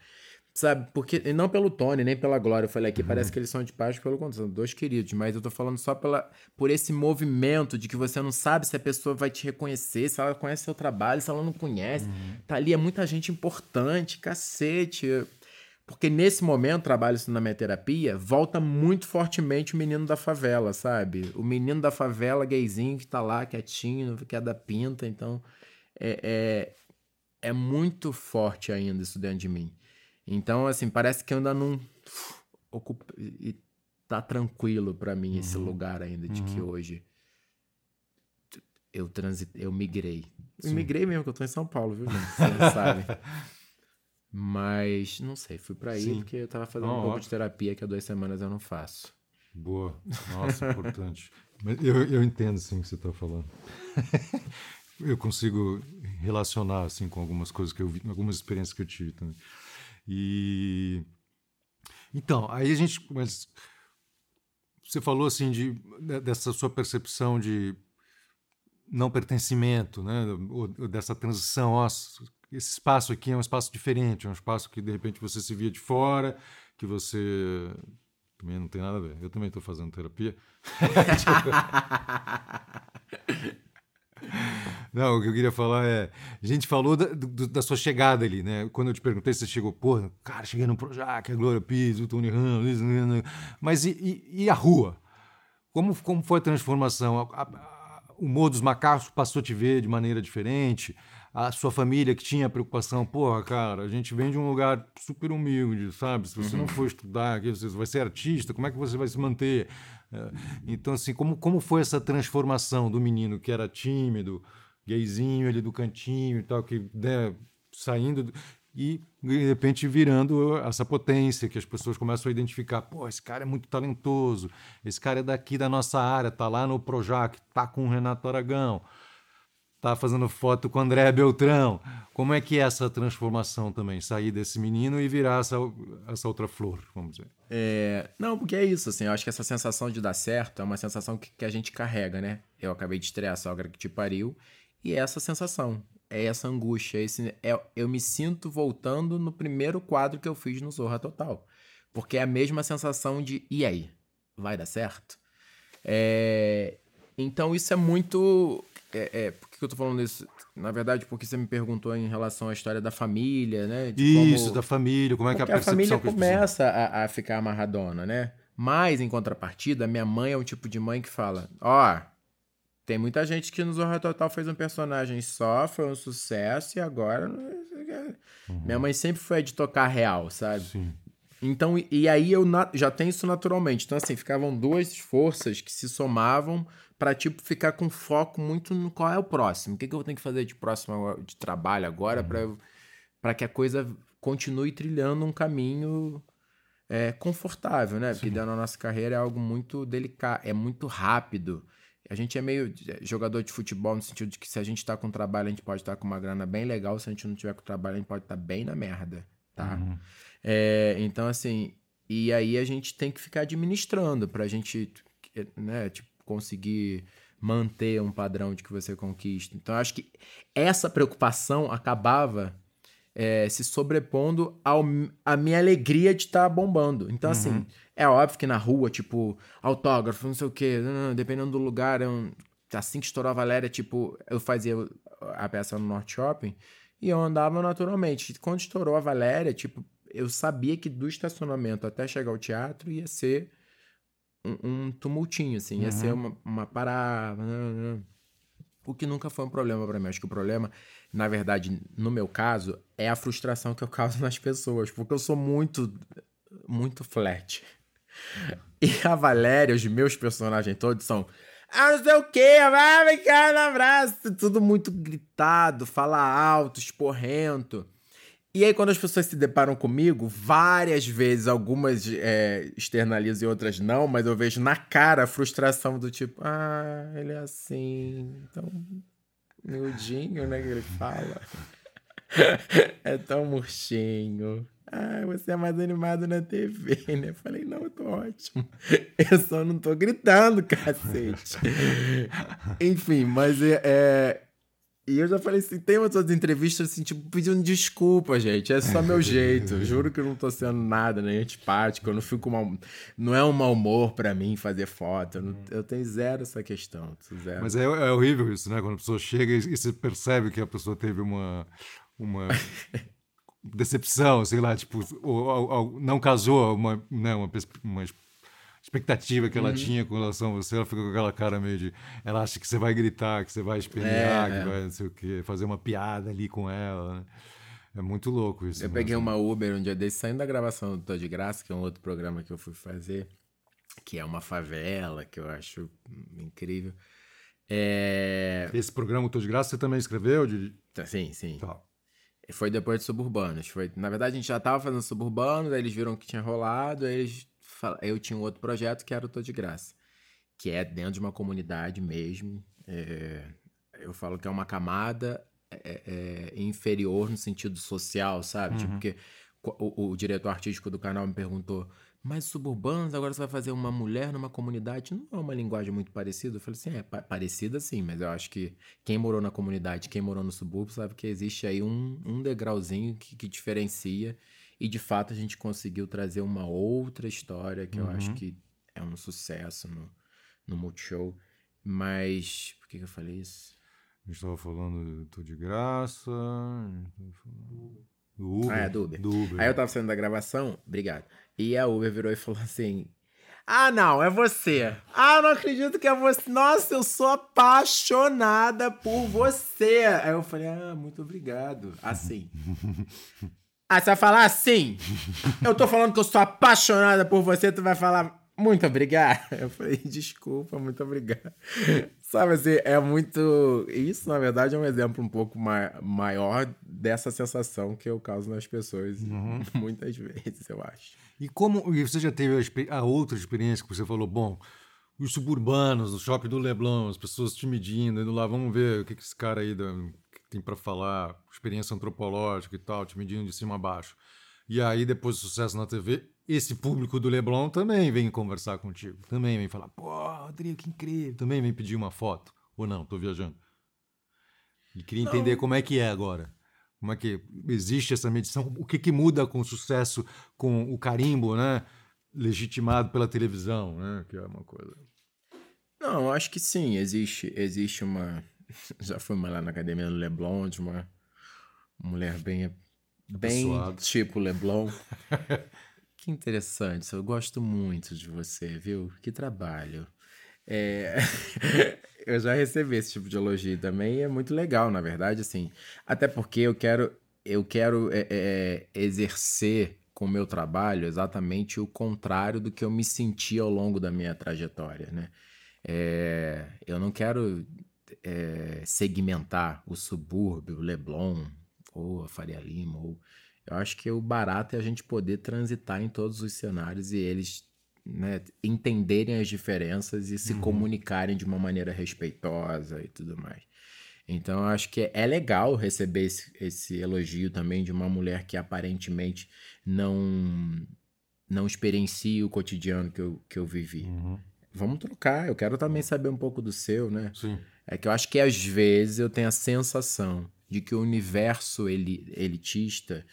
Sabe, porque, não pelo Tony, nem pela Glória, eu falei aqui, parece que eles são de paz pelo contrário, são dois queridos, mas eu tô falando só pela, por esse movimento de que você não sabe se a pessoa vai te reconhecer, se ela conhece seu trabalho, se ela não conhece. Tá ali, é muita gente importante, cacete. Porque nesse momento, trabalho isso na minha terapia, volta muito fortemente o menino da favela, sabe? O menino da favela, gayzinho, que tá lá quietinho, que é da pinta, então é, é, é muito forte ainda isso dentro de mim. Então, assim, parece que ainda não ocupa e tá tranquilo pra mim esse lugar ainda de que hoje eu transitei, eu migrei. Eu Sim. migrei mesmo, que eu tô em São Paulo, viu, gente? Você não sabe. Mas, não sei, fui pra aí Sim. porque eu tava fazendo Não, um pouco de terapia que há duas semanas eu não faço. Boa. Nossa, importante. Mas eu, eu entendo, sim, o que você está falando. eu consigo relacionar, assim, com algumas coisas que eu vi, algumas experiências que eu tive também. E... Então, aí a gente... Mas você falou, assim, de, de- dessa sua percepção de não pertencimento, né? Ou, ou dessa transição, ó, esse espaço aqui é um espaço diferente, é um espaço que de repente você se via de fora, que você também não tem nada a ver. Eu também estou fazendo terapia. Não, o que eu queria falar é. A gente falou da, do- da sua chegada ali, né? Quando eu te perguntei se você chegou, pô, cara, cheguei no Projac, a Glória Pires, o Tony Ramos, mas e, e- e a rua? Como, como foi a transformação? A- a- o humor dos macacos passou a te ver de maneira diferente? A sua família que tinha preocupação, porra, cara, a gente vem de um lugar super humilde, sabe? Se você não for estudar, você vai ser artista, como é que você vai se manter? É, Então, assim, como, como foi essa transformação do menino que era tímido, gayzinho ali do cantinho e tal, que né, saindo do- e de repente virando essa potência que as pessoas começam a identificar. Pô, esse cara é muito talentoso, esse cara é daqui da nossa área, tá lá no Projac, tá com o Renato Aragão, tá fazendo foto com André Beltrão. Como é que é essa transformação também? Sair desse menino e virar essa, essa outra flor, vamos dizer. É, não, porque é isso, assim, eu acho que essa sensação de dar certo é uma sensação que, que a gente carrega, né? Eu acabei de estrear a sogra que te pariu, e é essa sensação, é essa angústia, esse, é, eu me sinto voltando no primeiro quadro que eu fiz no Zorra Total. Porque é a mesma sensação de, e aí? Vai dar certo? É, então isso é muito. É, é, que eu tô falando isso? Na verdade, porque você me perguntou em relação à história da família, né? De como- Isso, da família, como é que é a porque a percepção família que as pessoas- começa a, a ficar amarradona, né? Mas, em contrapartida, minha mãe é um tipo de mãe que fala: Ó, tem muita gente que no Zorra Total fez um personagem só, foi um sucesso e agora. não- Minha mãe sempre foi a de tocar real, sabe? Sim. Então, e- aí eu já tenho isso naturalmente. Então, assim, ficavam duas forças que se somavam pra, tipo, ficar com foco muito no qual é o próximo. O que, que eu tenho que fazer de próximo de trabalho agora pra eu- pra que a coisa continue trilhando um caminho é, confortável, né? Porque dentro da nossa carreira é algo muito delicado, é muito rápido. A gente é meio é, jogador de futebol no sentido de que se a gente tá com trabalho, a gente pode estar com uma grana bem legal. Se a gente não tiver com trabalho, a gente pode estar bem na merda, tá? É, então, assim, e aí a gente tem que ficar administrando pra gente, né, tipo, conseguir manter um padrão de que você conquista. Então, acho que essa preocupação acabava é, se sobrepondo ao, à minha alegria de estar bombando. Então, assim, é óbvio que na rua, tipo, autógrafo, não sei o quê, não, dependendo do lugar, eu- assim que estourou a Valéria, tipo, eu fazia a peça no Norte Shopping e eu andava naturalmente. Quando estourou a Valéria, tipo, eu sabia que do estacionamento até chegar ao teatro ia ser um, um tumultinho, assim, ia ser uma, uma parada. né, né. O que nunca foi um problema para mim. Acho que o problema, na verdade, no meu caso, é a frustração que eu causo nas pessoas, porque eu sou muito, muito flat. E a Valéria, os meus personagens todos são. Ah, não sei o quê, vai, vem cá, um abraço. Tudo muito gritado, fala alto, esporrento. E aí, quando as pessoas se deparam comigo, várias vezes, algumas é, externalizam e outras não, mas eu vejo na cara a frustração do tipo, ah, ele é assim, tão miudinho, né, que ele fala. é tão murchinho. Ah, você é mais animado na TV, né? Falei, não, eu tô ótimo. Eu só não tô gritando, cacete. Enfim, mas é, é e eu já falei assim, tem outras entrevistas assim, tipo, pedindo desculpa, gente. É só meu jeito. Juro que eu não tô sendo nada, nem antipático. Eu não fico mal. Não é um mau humor para mim fazer foto. Eu, não... eu, tenho zero essa questão. Zero. Mas é, é, horrível isso, né? Quando a pessoa chega e, você percebe que a pessoa teve uma. uma... decepção, sei lá, tipo, ou, ou, ou não casou uma, né, uma, uma expectativa que ela uhum. tinha com relação a você, ela fica com aquela cara meio de. Ela acha que você vai gritar, que você vai espernear, é, que é. vai não sei o quê, fazer uma piada ali com ela. Né? É muito louco isso. Eu né? peguei uma Uber um dia desse, saindo da gravação do Tô de Graça, que é um outro programa que eu fui fazer, que é uma favela, que eu acho incrível. É... Esse programa Tô de Graça você também escreveu? De... Tá, sim, sim. Tá. Foi depois de Suburbanos. Foi, na verdade, a gente já tava fazendo Suburbanos, aí eles viram que tinha rolado, aí eles eu tinha um outro projeto que era o Tô de Graça, que é dentro de uma comunidade mesmo. É, eu falo que é uma camada é, é, inferior no sentido social, sabe? Tipo, uhum. Tipo, porque o, o, diretor artístico do canal me perguntou, mas suburbanos, agora você vai fazer uma mulher numa comunidade, não é uma linguagem muito parecida? Eu falei assim, é pa parecida sim, mas eu acho que quem morou na comunidade, quem morou no subúrbio, sabe que existe aí um, um degrauzinho que, que diferencia e de fato a gente conseguiu trazer uma outra história que uhum. eu acho uhum. que é um sucesso no, no Multishow. Mas por que, que eu falei isso? A gente estava falando do de Graça. Do Uber. Ah, é, do Uber. do Uber. Aí eu tava saindo da gravação, obrigado. E a Uber virou e falou assim: Ah, não, é você. Ah, não acredito que é você. Nossa, eu sou apaixonada por você. Aí eu falei: Ah, muito obrigado. Assim. Aí você vai falar assim. Eu tô falando que eu sou apaixonada por você, tu vai falar muito obrigado. Eu falei, desculpa, muito obrigado. Sabe assim, é muito. Isso, na verdade, é um exemplo um pouco ma maior dessa sensação que eu causo nas pessoas uhum. muitas vezes, eu acho. E como. E você já teve a, a outra experiência que você falou, bom, os suburbanos, no shopping do Leblon, as pessoas te medindo, indo lá, vamos ver o que, que esse cara aí tem para falar, experiência antropológica e tal, te medindo de cima a baixo. E aí, depois do sucesso na TV, esse público do Leblon também vem conversar contigo. Também vem falar, pô, Rodrigo, que incrível. Também vem pedir uma foto. Ou não, tô viajando. E queria entender como é que é agora. Como é que existe essa medição? O que, que muda com o sucesso, com o carimbo, né? Legitimado pela televisão, né? Que é uma coisa. Não, acho que sim. Existe, existe uma já fui lá na academia do Leblon, de uma mulher bem, bem tipo Leblon. que interessante, eu gosto muito de você, viu? Que trabalho. É... eu já recebi esse tipo de elogio também e é muito legal, na verdade, assim. Até porque eu quero, eu quero é, é, exercer com o meu trabalho exatamente o contrário do que eu me senti ao longo da minha trajetória, né? É, eu não quero é, segmentar o subúrbio, o Leblon, ou a Faria Lima, ou... eu acho que o barato é a gente poder transitar em todos os cenários e eles né, entenderem as diferenças e se uhum. comunicarem de uma maneira respeitosa e tudo mais. Então, eu acho que é legal receber esse, esse elogio também de uma mulher que aparentemente não não experiencia o cotidiano que eu, que eu vivi. Uhum. Vamos trocar, eu quero também saber um pouco do seu, né? Sim. É que eu acho que às vezes eu tenho a sensação de que o universo elitista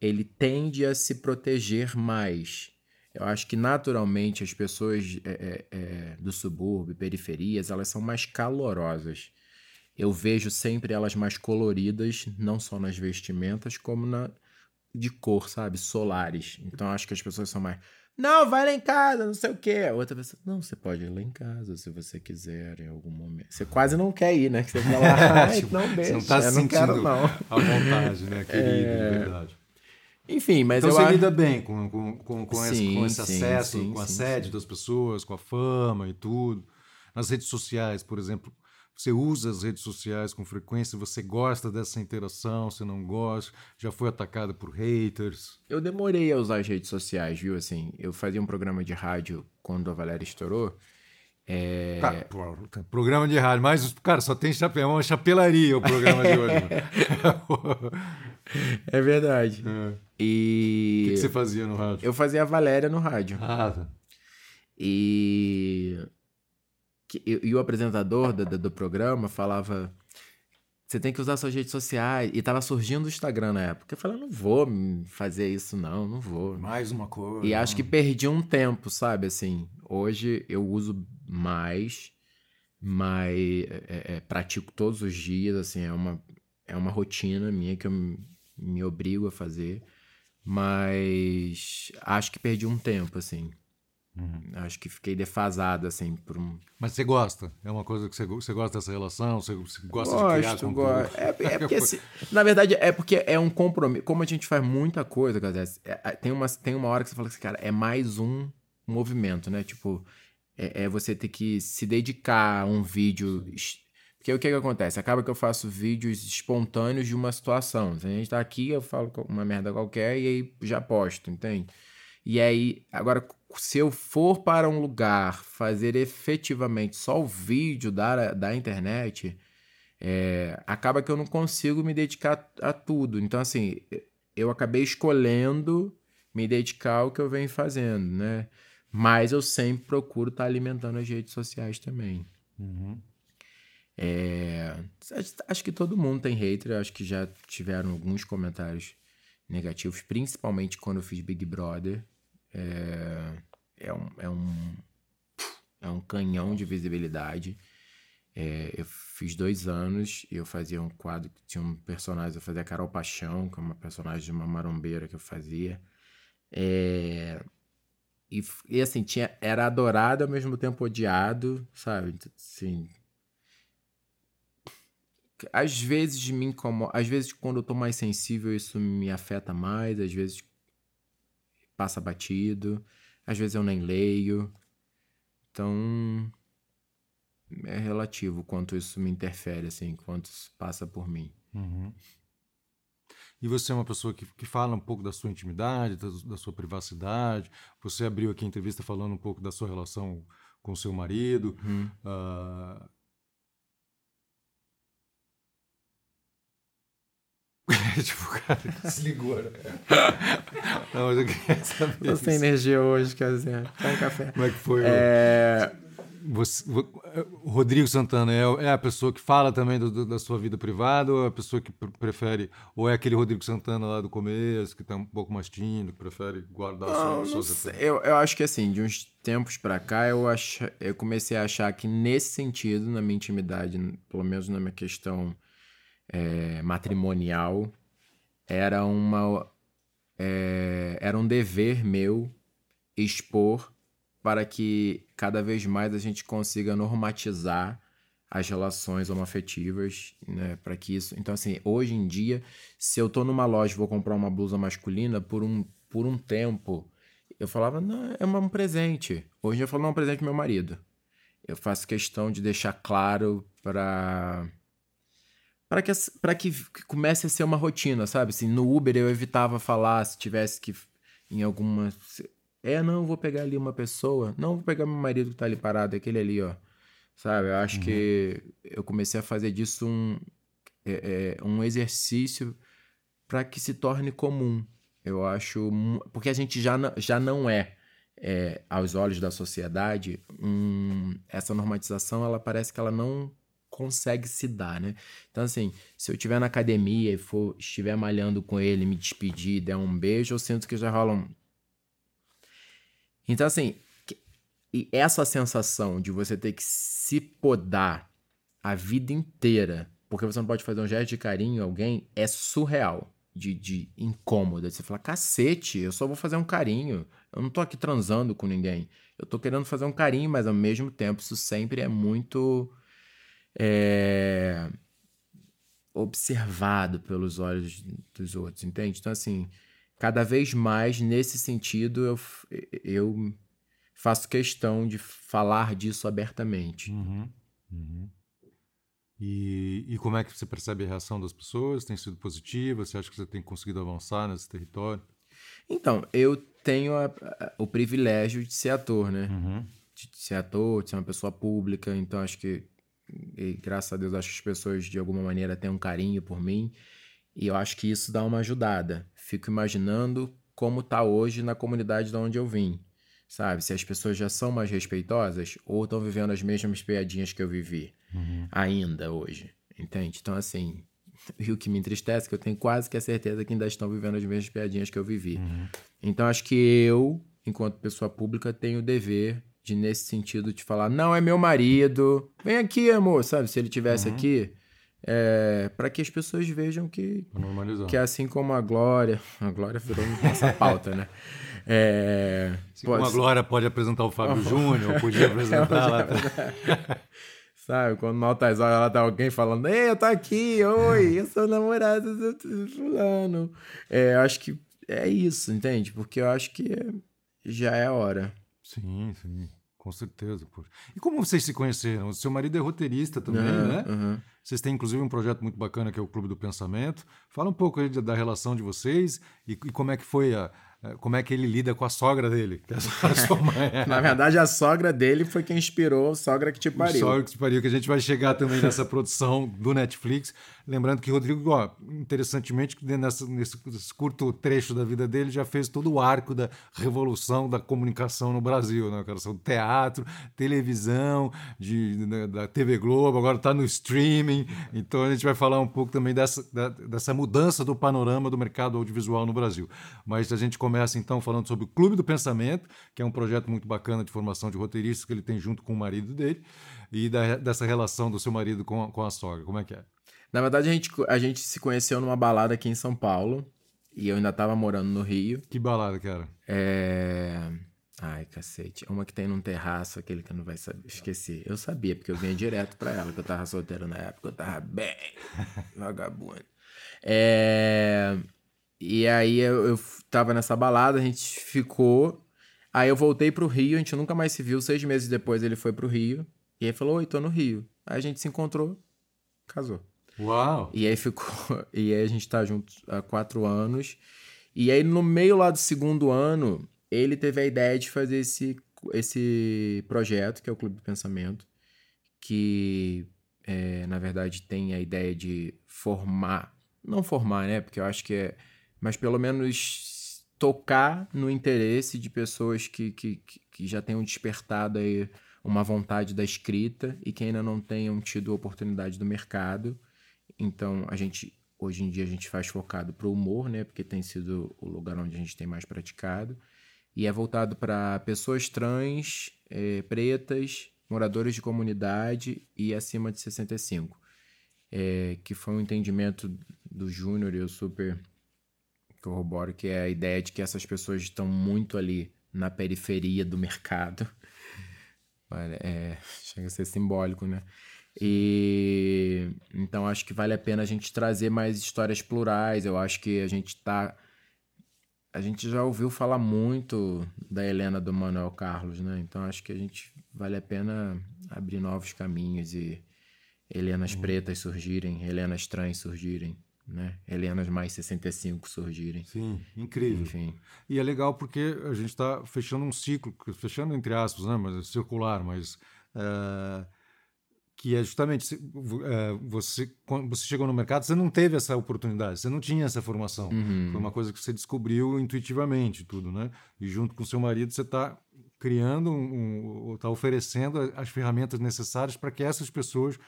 ele tende a se proteger mais. Eu acho que naturalmente as pessoas é, é, é, do subúrbio, periferias, elas são mais calorosas. Eu vejo sempre elas mais coloridas, não só nas vestimentas, como na de cor, sabe? Solares. Então acho que as pessoas são mais Não, vai lá em casa, não sei o quê. A outra pessoa, não, você pode ir lá em casa se você quiser em algum momento. Você quase não quer ir, né? Que você fala, ai, não deixa, Você não tá se não sentindo quero não. à vontade, né, querido? É verdade. Enfim, mas Então eu você acho... lida bem com, com, com, com, esse, Sim, com esse sim, acesso, sim, com a sede das pessoas, com a fama e tudo. Nas redes sociais, por exemplo, você usa as redes sociais com frequência, você gosta dessa interação, você não gosta, já foi atacado por haters. Eu demorei a usar as redes sociais, viu? Assim, eu fazia um programa de rádio quando a Valéria estourou. É... Tem programa de rádio, mas, cara, só tem chape... é uma chapelaria o programa de hoje. É verdade. É. O E que, que você fazia no rádio? eu fazia a Valéria no rádio. Ah, tá. E, que- e, e o apresentador do, do- do programa falava: você tem que usar suas redes sociais. E tava surgindo o Instagram na época. Eu falei: não vou fazer isso, não, não vou. mais uma coisa. E acho que perdi um tempo, sabe? Assim, hoje eu uso mais, mas é, é, pratico todos os dias, assim, é uma, é uma rotina minha que eu me, me obrigo a fazer, mas acho que perdi um tempo, assim. Acho que fiquei defasado, assim, por um... Mas você gosta? É uma coisa que você, você gosta dessa relação? Você, você gosta de criar Gosto, conteúdo? gosto. É, é porque, assim, na verdade, é porque é um compromisso. Como a gente faz muita coisa, cara, é- é- tem, uma, tem uma hora que você fala assim, cara, é mais um movimento, né? Tipo, é, é você ter que se dedicar a um vídeo. Porque o que, que acontece? Acaba que eu faço vídeos espontâneos de uma situação. Se a gente tá aqui, eu falo uma merda qualquer e aí já posto, entende? E aí, agora, se eu for para um lugar fazer efetivamente só o vídeo da, da internet, é, acaba que eu não consigo me dedicar a tudo. Então, assim, eu acabei escolhendo me dedicar ao que eu venho fazendo, né? Mas eu sempre procuro estar alimentando as redes sociais também. Uhum. É, acho que todo mundo tem hater, acho que já tiveram alguns comentários negativos, principalmente quando eu fiz Big Brother. É, é, um, é, um, é um canhão de visibilidade. É, eu fiz dois anos e eu fazia um quadro que tinha um personagem, eu fazia a Carol Paixão, que é uma personagem de uma marombeira que eu fazia. É, e, e assim, tinha, era adorado ao mesmo tempo odiado, sabe? Assim, às vezes me incomoda, às vezes quando eu tô mais sensível isso me afeta mais, às vezes passa batido, às vezes eu nem leio. Então é relativo quanto isso me interfere, assim, quanto isso passa por mim. Uhum. E você é uma pessoa que, que fala um pouco da sua intimidade, da, da sua privacidade. Você abriu aqui a entrevista falando um pouco da sua relação com o seu marido. Uhum. Ah, tipo, o cara desligou, né? Não, mas eu queria saber Tô sem isso. energia hoje, quer dizer, só um café. como é que foi. É, Você, vo- o Rodrigo Santana é, é a pessoa que fala também do- do- da sua vida privada ou é a pessoa que pre- prefere, ou é aquele Rodrigo Santana lá do começo, que tá um pouco mais tímido, que prefere guardar Não, sua, não. Eu, eu acho que assim, de uns tempos pra cá, eu, ach... eu comecei a achar que nesse sentido, na minha intimidade, pelo menos na minha questão é, matrimonial, era uma. é, era um dever meu expor para que cada vez mais a gente consiga normatizar as relações homoafetivas, né, para que isso... Então, assim, hoje em dia, se eu tô numa loja e vou comprar uma blusa masculina, por um, por um tempo, eu falava, não, é um presente. Hoje eu falo, não, é um presente do meu marido. Eu faço questão de deixar claro para para que, pra que comece a ser uma rotina, sabe? Assim, no Uber eu evitava falar se tivesse que em alguma é, não, vou pegar ali uma pessoa. Não, vou pegar meu marido que tá ali parado, aquele ali, ó. Sabe? Eu acho que eu comecei a fazer disso um, é, é, um exercício para que se torne comum. Eu acho. Porque a gente já, não- já não é, é, aos olhos da sociedade, um- essa normatização, ela parece que ela não consegue se dar, né? Então, assim, se eu estiver na academia e for, estiver malhando com ele, me despedir, der um beijo, eu sinto que já rola um. Então, assim, e essa sensação de você ter que se podar a vida inteira, porque você não pode fazer um gesto de carinho em alguém, é surreal. de, de incômoda. Você fala, cacete, eu só vou fazer um carinho. Eu não tô aqui transando com ninguém. Eu tô querendo fazer um carinho, mas ao mesmo tempo isso sempre é muito é, observado pelos olhos dos outros, entende? Então, assim, cada vez mais nesse sentido eu, eu faço questão de falar disso abertamente. Uhum, uhum. E, e, como é que você percebe a reação das pessoas? Tem sido positiva? Você acha que você tem conseguido avançar nesse território? Então, eu tenho a, a, o privilégio de ser ator, né? Uhum. De, de ser ator, de ser uma pessoa pública. Então, acho que, e, graças a Deus, acho que as pessoas de alguma maneira têm um carinho por mim. E eu acho que isso dá uma ajudada. Fico imaginando como tá hoje na comunidade de onde eu vim. Sabe? Se as pessoas já são mais respeitosas ou estão vivendo as mesmas piadinhas que eu vivi uhum. ainda hoje. Entende? Então, assim, e o que me entristece é que eu tenho quase que a certeza que ainda estão vivendo as mesmas piadinhas que eu vivi. Uhum. Então, acho que eu, enquanto pessoa pública, tenho o dever de, nesse sentido, te falar: não, é meu marido, vem aqui, amor, sabe? Se ele tivesse Uhum. aqui. É, para que as pessoas vejam que, Normalizar. que assim como a Glória, a Glória virou nossa pauta, né? É, Assim como a pode- Glória pode apresentar o Fábio Júnior, podia apresentar lá. Sabe, quando no altas horas ela tá alguém falando, ei, eu tô aqui, oi, eu sou namorado do fulano. É, eu acho que é isso, entende? Porque eu acho que já é a hora. Sim, sim, com certeza. pô. E como vocês se conheceram? O seu marido é roteirista também, né? Aham. Vocês têm inclusive um projeto muito bacana que é o Clube do Pensamento. Fala um pouco aí da- relação de vocês e, e como é que foi a- como é que ele lida com a sogra dele, é a. Na verdade, a sogra dele foi quem inspirou a sogra que te pariu. Sogra que te pariu, que a gente vai chegar também nessa produção do Netflix. Lembrando que Rodrigo, ó, interessantemente, nessa, nesse, nesse curto trecho da vida dele, já fez todo o arco da revolução da comunicação no Brasil, né? cara? São teatro, televisão, de, da- da TV Globo, agora está no streaming. Então a gente vai falar um pouco também dessa, da- dessa mudança do panorama do mercado audiovisual no Brasil. Mas a gente começa então falando sobre o Clube do Pensamento, que é um projeto muito bacana de formação de roteiristas que ele tem junto com o marido dele, e da- dessa relação do seu marido com a, com a sogra. Como é que é? Na verdade, a gente, a gente se conheceu numa balada aqui em São Paulo. E eu ainda tava morando no Rio. Que balada que era? É. Ai, cacete. Uma que tem num terraço, aquele que não vai saber. Esqueci. Eu sabia, porque eu vinha direto pra ela, que eu tava solteiro na época, eu tava bem vagabundo. É... E aí eu, eu tava nessa balada, a gente ficou. Aí eu voltei pro Rio, a gente nunca mais se viu. Seis meses depois ele foi pro Rio. E aí falou: Oi, tô no Rio. Aí a gente se encontrou, casou. Uau! E aí ficou. E aí a gente tá junto há quatro anos. E aí, no meio lá do segundo ano, ele teve a ideia de fazer esse, esse projeto, que é o Clube do Pensamento, que é, na verdade tem a ideia de formar, não formar, né? Porque eu acho que é. Mas pelo menos tocar no interesse de pessoas que, que, que- já tenham despertado aí uma vontade da escrita e que ainda não tenham tido oportunidade do mercado. Então, a gente, hoje em dia, a gente faz focado para o humor, né? Porque tem sido o lugar onde a gente tem mais praticado. E é voltado para pessoas trans, eh, pretas, moradores de comunidade e acima de 65. Eh, que foi um entendimento do Júnior e eu super corroboro, que é a ideia de que essas pessoas estão muito ali na periferia do mercado. Olha, é, chega a ser simbólico, né? E então acho que vale a pena a gente trazer mais histórias plurais. Eu acho que a gente tá. A gente já ouviu falar muito da Helena do Manuel Carlos, né? Então acho que a gente vale a pena abrir novos caminhos e Helenas pretas surgirem, Helenas trans surgirem, né? Helenas mais 65 surgirem. Sim, incrível. Enfim. E é legal porque a gente está fechando um ciclo, fechando entre aspas, né, mas é circular, mas é, que é justamente é, você quando você chegou no mercado, você não teve essa oportunidade, você não tinha essa formação. Uhum. Foi uma coisa que você descobriu intuitivamente, tudo, né? E junto com seu marido você está criando, um, está oferecendo as ferramentas necessárias para que essas pessoas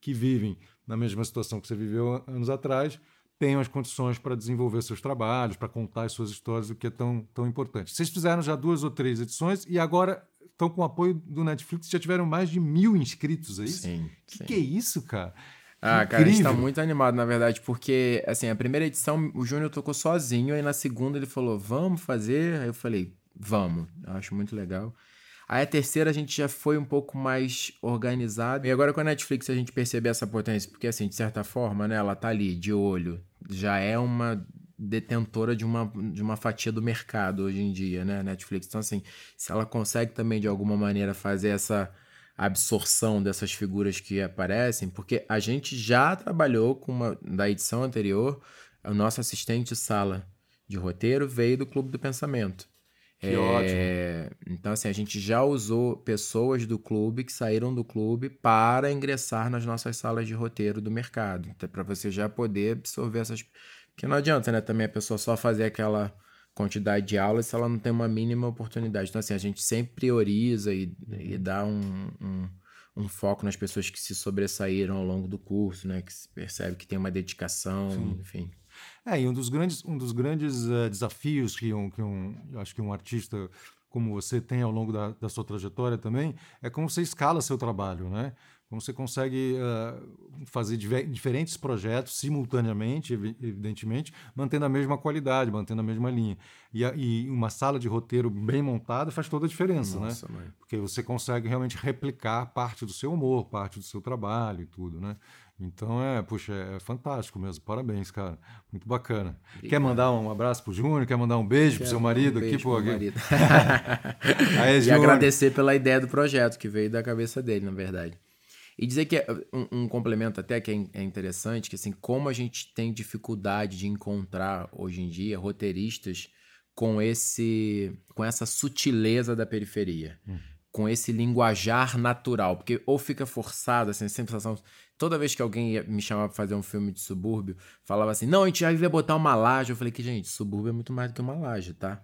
que vivem na mesma situação que você viveu anos atrás tenham as condições para desenvolver seus trabalhos, para contar as suas histórias, o que é tão, tão importante. Vocês fizeram já duas ou três edições e agora estão com o apoio do Netflix, já tiveram mais de mil inscritos, é isso? Sim, Que sim. que é isso, cara? Ah, cara, a gente tá muito animado, na verdade, porque, assim, a primeira edição o Júnior tocou sozinho, aí na segunda ele falou, vamos fazer? Aí eu falei, vamos, eu acho muito legal. Aí a terceira a gente já foi um pouco mais organizado. E agora com a Netflix a gente percebe essa potência, porque, assim, de certa forma, né, ela tá ali, de olho, já é uma detentora de uma, de uma fatia do mercado hoje em dia, né, Netflix. Então, assim, se ela consegue também, de alguma maneira, fazer essa absorção dessas figuras que aparecem, porque a gente já trabalhou com uma da edição anterior, o nosso assistente sala de roteiro veio do Clube do Pensamento. Que é, ótimo. Então, assim, a gente já usou pessoas do clube que saíram do clube para ingressar nas nossas salas de roteiro do mercado. Então, para você já poder absorver essas. Porque não adianta, né? Também a pessoa só fazer aquela quantidade de aulas se ela não tem uma mínima oportunidade. Então, assim, a gente sempre prioriza e, e dá um, um, um, foco nas pessoas que se sobressaíram ao longo do curso, né? Que se percebe que tem uma dedicação, Sim. enfim. É, e um dos grandes, um dos grandes uh, desafios que um, que um, eu acho que um artista como você tem ao longo da, da sua trajetória também, é como você escala seu trabalho, né? Como você consegue uh, fazer diferentes projetos simultaneamente, evidentemente, mantendo a mesma qualidade, mantendo a mesma linha. E, a, e uma sala de roteiro bem montada faz toda a diferença, né? Nossa, né? Mãe. Porque você consegue realmente replicar parte do seu humor, parte do seu trabalho e tudo, né? Então é, puxa, é fantástico mesmo. Parabéns, cara. Muito bacana. Obrigado. Quer mandar um abraço pro Júnior? Quer mandar um beijo Quero pro seu marido um aqui, pô? Aqui. Marido. Aí, e agradecer pela ideia do projeto que veio da cabeça dele, na verdade. E dizer que um, um complemento até que é, é interessante, que assim, como a gente tem dificuldade de encontrar hoje em dia roteiristas com esse com essa sutileza da periferia. Hum com esse linguajar natural, porque ou fica forçado, assim, sensação. Toda vez que alguém me chamava pra fazer um filme de subúrbio, falava assim: não, a gente já ia botar uma laje. Eu falei que, gente, subúrbio é muito mais do que uma laje, tá?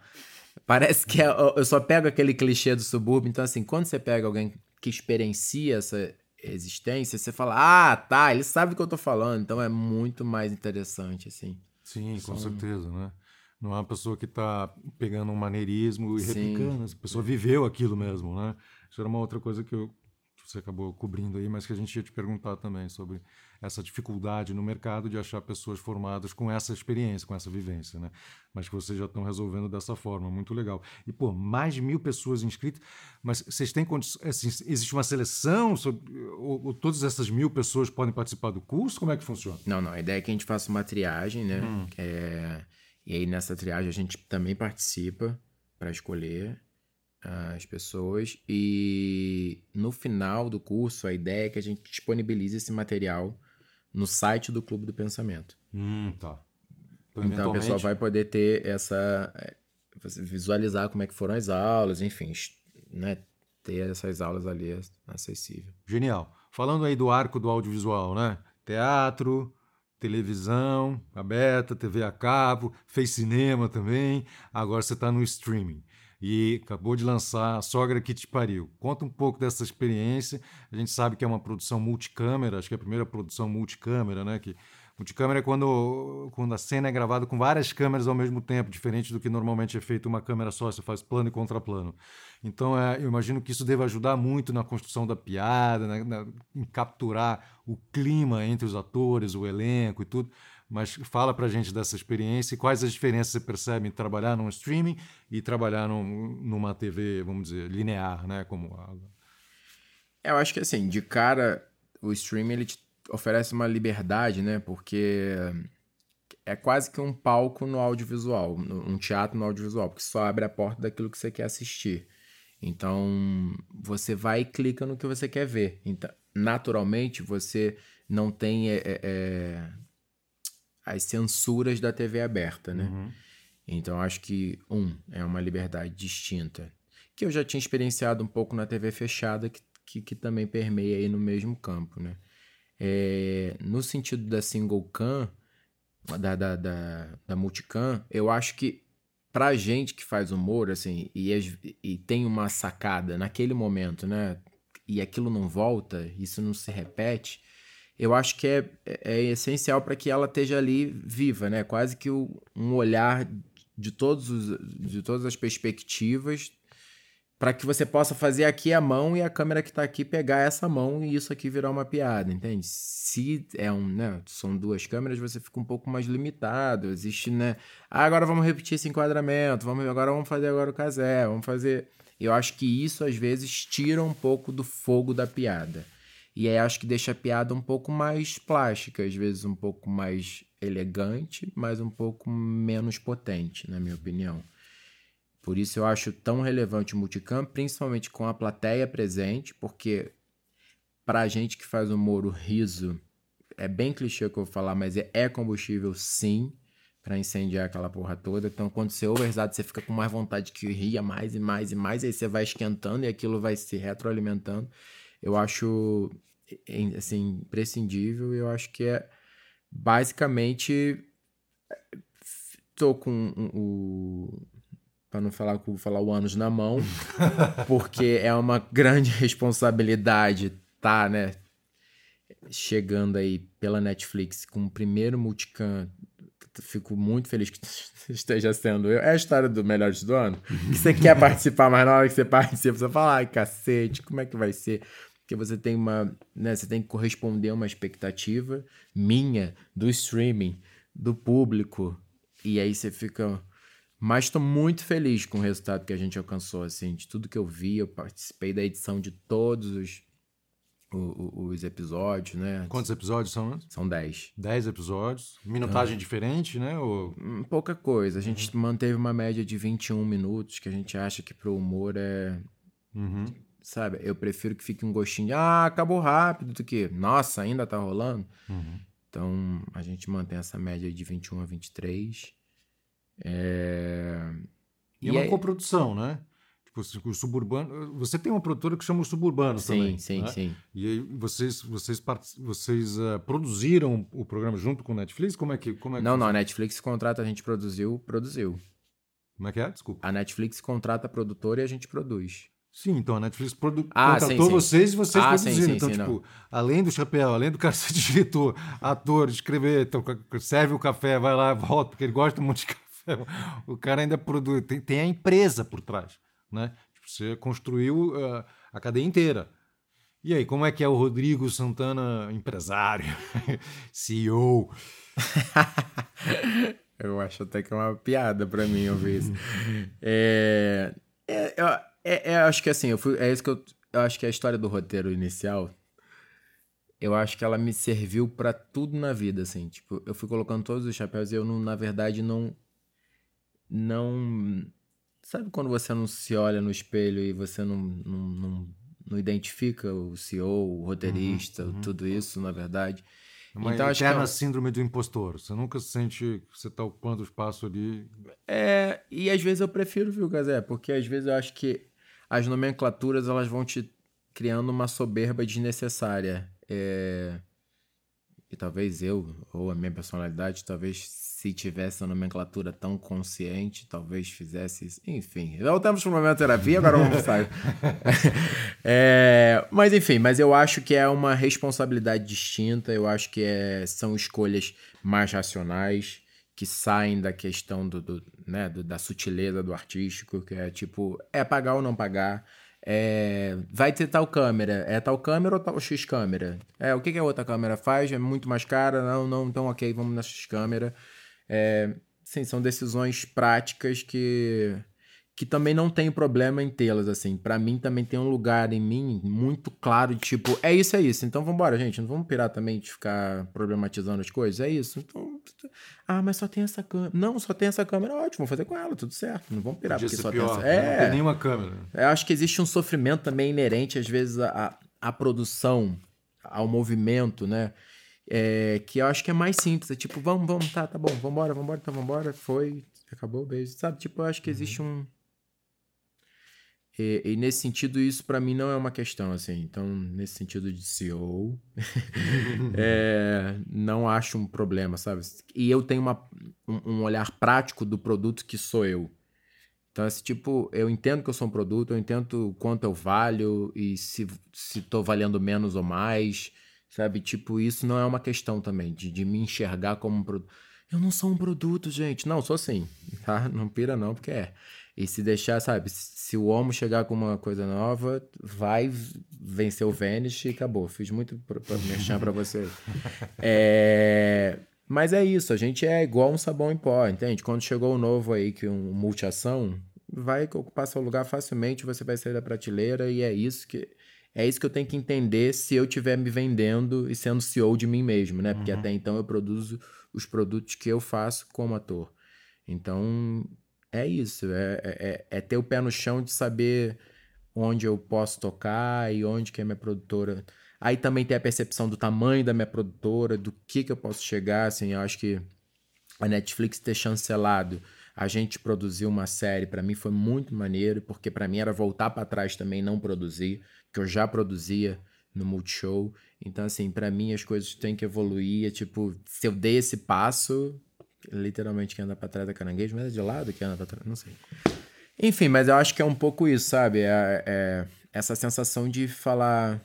Parece que é, eu só pego aquele clichê do subúrbio. Então, assim, quando você pega alguém que experiencia essa existência, você fala: ah, tá, ele sabe o que eu tô falando. Então é muito mais interessante, assim. Sim, com certeza, né? Não é uma pessoa que está pegando um maneirismo e Sim. replicando. A pessoa viveu aquilo mesmo, né? Isso era uma outra coisa que, eu, você acabou cobrindo aí, mas que a gente ia te perguntar também sobre essa dificuldade no mercado de achar pessoas formadas com essa experiência, com essa vivência, né? Mas que vocês já estão resolvendo dessa forma, muito legal. E, pô, mais de mil pessoas inscritas, mas vocês têm condições, assim, existe uma seleção, sobre, ou, ou, todas essas mil pessoas podem participar do curso? Como é que funciona? Não, não, a ideia é que a gente faça uma triagem, né? Hum. É e aí nessa triagem a gente também participa para escolher as pessoas. E no final do curso, a ideia é que a gente disponibilize esse material no site do Clube do Pensamento. Hum, tá. Então, então a pessoa vai poder ter essa. Eh, visualizar como é que foram as aulas, enfim, né? Ter essas aulas ali acessível. Genial. Falando aí do arco do audiovisual, né? Teatro, televisão aberta, TV a cabo, fez cinema também, agora você está no streaming. E acabou de lançar A Sogra Que Te Pariu. Conta um pouco dessa experiência. A gente sabe que é uma produção multicâmera, acho que é a primeira produção multicâmera, né? Que Multicâmera é quando, quando a cena é gravada com várias câmeras ao mesmo tempo, diferente do que normalmente é feito uma câmera só, você faz plano e contraplano. Então, é, eu imagino que isso deva ajudar muito na construção da piada, na, na, em capturar o clima entre os atores, o elenco e tudo. Mas fala pra gente dessa experiência e quais as diferenças você percebe em trabalhar num streaming e trabalhar num, numa TV, vamos dizer, linear, né? Como a... Eu acho que assim, de cara, o streaming ele te oferece uma liberdade, né? Porque é quase que um palco no audiovisual, um teatro no audiovisual, porque só abre a porta daquilo que você quer assistir. Então, você vai e clica no que você quer ver. Então, naturalmente, você não tem é, é, é as censuras da TV aberta, né? Uhum. Então, acho que, um, é uma liberdade distinta. Que eu já tinha experienciado um pouco na TV fechada, que, que, que também permeia aí no mesmo campo, né? É, no sentido da single cam, da, da, da, da multicam, eu acho que pra gente que faz humor, assim, e, e tem uma sacada naquele momento, né? E aquilo não volta, isso não se repete, eu acho que é, é, é essencial para que ela esteja ali viva, né? Quase que o, um olhar de, todos os, de todas as perspectivas para que você possa fazer aqui a mão e a câmera que tá aqui pegar essa mão e isso aqui virar uma piada, entende? Se é um, né, são duas câmeras, você fica um pouco mais limitado. Existe, né? Ah, agora vamos repetir esse enquadramento, vamos agora vamos fazer agora o casé, vamos fazer. Eu acho que isso às vezes tira um pouco do fogo da piada. E aí acho que deixa a piada um pouco mais plástica, às vezes um pouco mais elegante, mas um pouco menos potente, na minha opinião. Por isso eu acho tão relevante o multicam, principalmente com a plateia presente, porque para a gente que faz humor, o riso é bem clichê que eu vou falar, mas é, é combustível sim para incendiar aquela porra toda. Então, quando você ouve você fica com mais vontade que ria mais e mais e mais, aí você vai esquentando e aquilo vai se retroalimentando. Eu acho assim imprescindível. Eu acho que é basicamente tô com o para não falar vou falar o ânus na mão, porque é uma grande responsabilidade tá, né, chegando aí pela Netflix com o primeiro multicam. Fico muito feliz que esteja sendo eu. É a história do Melhores do Ano. Que você quer participar, mas na hora que você participa, você fala, ai, cacete, como é que vai ser? Porque você tem uma. Né, você tem que corresponder a uma expectativa minha, do streaming, do público. E aí você fica mas estou muito feliz com o resultado que a gente alcançou, assim, de tudo que eu vi. Eu participei da edição de todos os, os, os episódios, né? Quantos episódios são? São 10. 10 episódios. Minutagem então, diferente, né? Ou... Hum, pouca coisa. A gente uhum. manteve uma média de 21 minutos, que a gente acha que pro humor é. Uhum. Sabe? Eu prefiro que fique um gostinho de, ah, acabou rápido, do que, nossa, ainda tá rolando. Uhum. Então, a gente mantém essa média de 21 a 23. É... E, e é uma é... coprodução, né? Tipo, assim, o suburbano. Você tem uma produtora que chama o Suburbano sim, também. Sim, né? sim, E aí vocês, vocês, vocês uh, produziram o programa junto com o Netflix? Como é que. Como é não, que não, a Netflix contrata, a gente produziu, produziu. Como é que é? Desculpa. A Netflix contrata a produtora e a gente produz. Sim, então a Netflix produ ah, contratou sim, vocês e vocês ah, produziram. Sim, então, tipo, não. além do chapéu, além do cara ser diretor, ator, escrever, então, serve o café, vai lá, volta, porque ele gosta muito de café o cara ainda produz, tem, tem, a empresa por trás, né? Tipo, você construiu uh, a cadeia inteira. E aí, como é que é o Rodrigo Santana, empresário, CEO? eu acho até que é uma piada para mim ouvir isso. é, é, é, é, acho que assim, eu fui, é isso que eu, eu acho que a história do roteiro inicial eu acho que ela me serviu para tudo na vida, assim. Tipo, eu fui colocando todos os chapéus e eu, não, na verdade, não não. Sabe quando você não se olha no espelho e você não, não, não, não identifica o CEO, o roteirista, uhum, uhum. tudo isso, na verdade? É uma então, que é... síndrome do impostor. Você nunca sente que você está ocupando o espaço ali. É, e às vezes eu prefiro, viu, Gazé? Porque às vezes eu acho que as nomenclaturas elas vão te criando uma soberba desnecessária. É... E talvez eu, ou a minha personalidade, talvez se tivesse uma nomenclatura tão consciente, talvez fizesse isso. Enfim, voltamos para o momento terapia, agora vamos sair. é, mas enfim, mas eu acho que é uma responsabilidade distinta, eu acho que é, são escolhas mais racionais, que saem da questão do, do né, do, da sutileza do artístico, que é tipo, é pagar ou não pagar, é, vai ter tal câmera, é tal câmera ou tal X câmera? É, o que, que a outra câmera faz? É muito mais cara? Não, não, então ok, vamos na X câmera. É, sim, são decisões práticas que que também não tenho problema em tê-las, assim. para mim também tem um lugar em mim muito claro tipo, é isso, é isso. Então vambora, gente. Não vamos pirar também de ficar problematizando as coisas. É isso. Então, ah, mas só tem essa câmera. Não, só tem essa câmera. Ótimo, vamos fazer com ela, tudo certo. Não vamos pirar Podia porque só pior, tem essa. É, não tem nenhuma câmera. Eu acho que existe um sofrimento também inerente, às vezes, à, à produção, ao movimento, né? É, que eu acho que é mais simples. É tipo, vamos, vamos, tá, tá bom, vambora, vambora, então vambora. Foi, acabou, beijo. Sabe? Tipo, eu acho que existe uhum. um. E, e, nesse sentido, isso para mim não é uma questão, assim. Então, nesse sentido de CEO, é, não acho um problema, sabe? E eu tenho uma, um, olhar prático do produto que sou eu. Então, esse tipo, eu entendo que eu sou um produto, eu entendo quanto eu valho e se, se tô valendo menos ou mais. Sabe? Tipo, isso não é uma questão também de, de me enxergar como um produto. Eu não sou um produto, gente. Não, sou sim, tá? Não pira não, porque é. E se deixar, sabe, se o Homo chegar com uma coisa nova, vai vencer o Vanish e acabou. Fiz muito pra, pra mexer pra você. É... Mas é isso, a gente é igual um sabão em pó, entende? Quando chegou o novo aí, que um multiação, vai ocupar seu lugar facilmente, você vai sair da prateleira e é isso que é isso que eu tenho que entender se eu estiver me vendendo e sendo CEO de mim mesmo, né? Porque uhum. até então eu produzo os produtos que eu faço como ator. Então, é isso. É, é, é, é ter o pé no chão de saber onde eu posso tocar e onde que a minha produtora... Aí também tem a percepção do tamanho da minha produtora, do que que eu posso chegar, assim, eu acho que a Netflix ter chancelado a gente produzir uma série para mim foi muito maneiro, porque para mim era voltar para trás também não produzir, que eu já produzia no Multishow. Então assim, para mim as coisas têm que evoluir, é tipo, se eu dei esse passo, literalmente que anda para trás da caranguejo, mas é de lado que anda para trás, não sei. Enfim, mas eu acho que é um pouco isso, sabe? É, é essa sensação de falar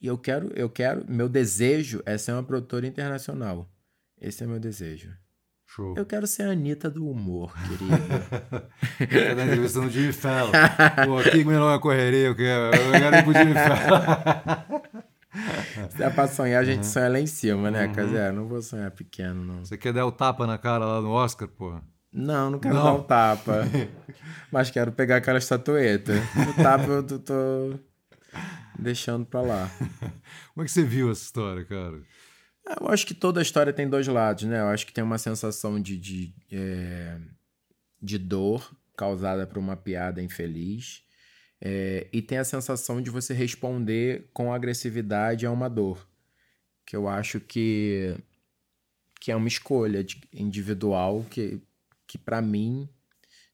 e eu quero, eu quero, meu desejo é ser uma produtora internacional. Esse é meu desejo. Show. Eu quero ser a Anitta do humor, querida. Quer dar entrevista no Jimmy Fallon. Pô, aqui nome é correria, eu quero, eu quero ir pro Jimmy Fallon. Se é pra sonhar, a gente uhum. sonha lá em cima, né? Uhum. Quer dizer, não vou sonhar pequeno, não. Você quer dar o tapa na cara lá no Oscar, pô? Não, não quero não. dar um tapa. mas quero pegar aquela estatueta. O tapa eu tô, tô deixando pra lá. Como é que você viu essa história, cara? Eu acho que toda a história tem dois lados, né? Eu acho que tem uma sensação de, de, é, de dor causada por uma piada infeliz. É, e tem a sensação de você responder com agressividade a uma dor. Que eu acho que, que é uma escolha individual que, que para mim,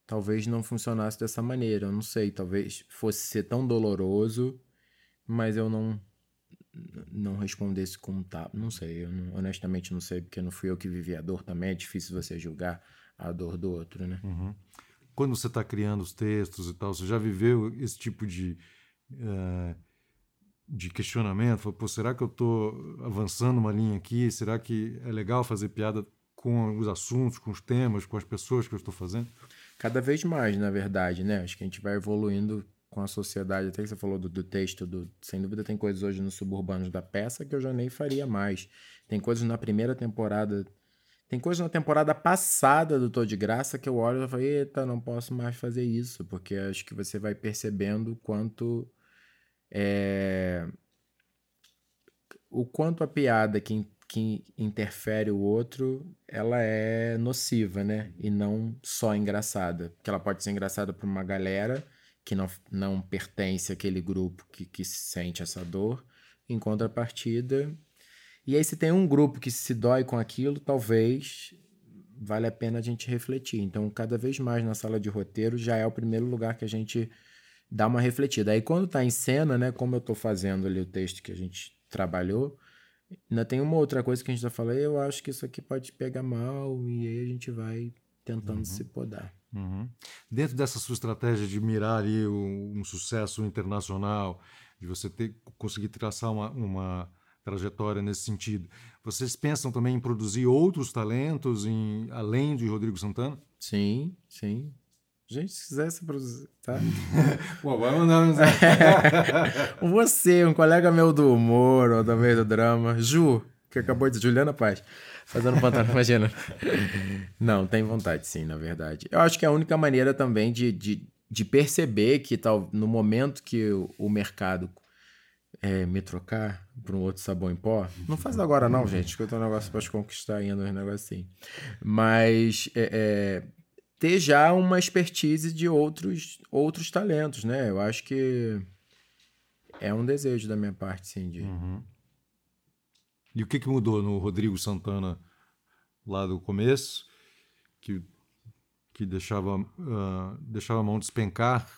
talvez não funcionasse dessa maneira. Eu não sei, talvez fosse ser tão doloroso, mas eu não, não respondesse como tá. Não sei, eu não, honestamente não sei, porque não fui eu que vivi a dor também. É difícil você julgar a dor do outro, né? Uhum. Quando você está criando os textos e tal, você já viveu esse tipo de, uh, de questionamento? Falou, Pô, será que eu estou avançando uma linha aqui? Será que é legal fazer piada com os assuntos, com os temas, com as pessoas que eu estou fazendo? Cada vez mais, na verdade, né? Acho que a gente vai evoluindo com a sociedade, até que você falou do, do, texto, do, sem dúvida tem coisas hoje nos suburbanos da peça que eu já nem faria mais. Tem coisas na primeira temporada, tem coisas na temporada passada do Tô de Graça que eu olho e falo, eita, não posso mais fazer isso, porque acho que você vai percebendo quanto é, o quanto a piada que, que interfere o outro, ela é nociva, né? E não só engraçada. Porque ela pode ser engraçada para uma galera que não, não pertence àquele grupo que, que sente essa dor, em contrapartida. E aí, se tem um grupo que se dói com aquilo, talvez vale a pena a gente refletir. Então, cada vez mais na sala de roteiro já é o primeiro lugar que a gente dá uma refletida. Aí, quando está em cena, né, como eu estou fazendo ali o texto que a gente trabalhou, ainda tem uma outra coisa que a gente já falou, eu acho que isso aqui pode pegar mal, e aí a gente vai tentando uhum. se podar. Uhum. Dentro dessa sua estratégia de mirar ali um, um sucesso internacional, de você ter, conseguir traçar uma, uma, trajetória nesse sentido, vocês pensam também em produzir outros talentos em, além de Rodrigo Santana? Sim, sim. Gente, se quisesse produzir, tá? Pô, vai mandar Você, um colega meu do humor ou também do drama, Ju, que acabou de Juliana Paz. Fazendo pantanal, imagina. Não, tem vontade sim, na verdade. Eu acho que é a única maneira também de, de, de perceber que tal, no momento que o, o mercado é, me trocar para um outro sabão em pó, não faz agora não, gente, que eu tenho um negócio para conquistar ainda, um negócio assim. Mas é, é, ter já uma expertise de outros, outros talentos, né? Eu acho que é um desejo da minha parte, sim, de... Uhum e o que, que mudou no Rodrigo Santana lá do começo, que, que deixava, uh, deixava a mão despencar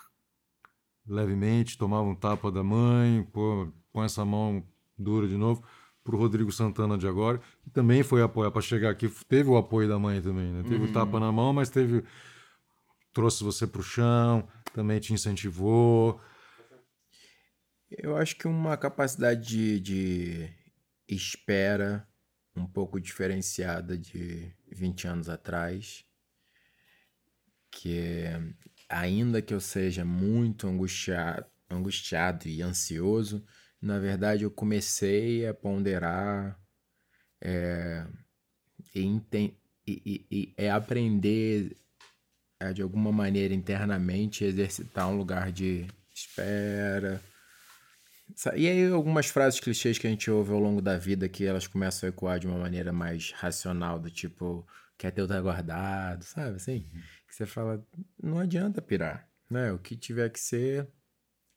levemente, tomava um tapa da mãe, pô, põe essa mão dura de novo, para o Rodrigo Santana de agora, que também foi apoiar para chegar aqui, teve o apoio da mãe também, né? Teve uhum. o tapa na mão, mas teve trouxe você para o chão, também te incentivou. Eu acho que uma capacidade de, de espera um pouco diferenciada de 20 anos atrás, que ainda que eu seja muito angustiado, angustiado e ansioso, na verdade eu comecei a ponderar é, e, e, e, é aprender é, de alguma maneira internamente exercitar um lugar de espera. E aí algumas frases clichês que a gente ouve ao longo da vida que elas começam a ecoar de uma maneira mais racional, do tipo, quer ter o guardado, sabe assim? Uhum. Que você fala, não adianta pirar, né? O que tiver que ser,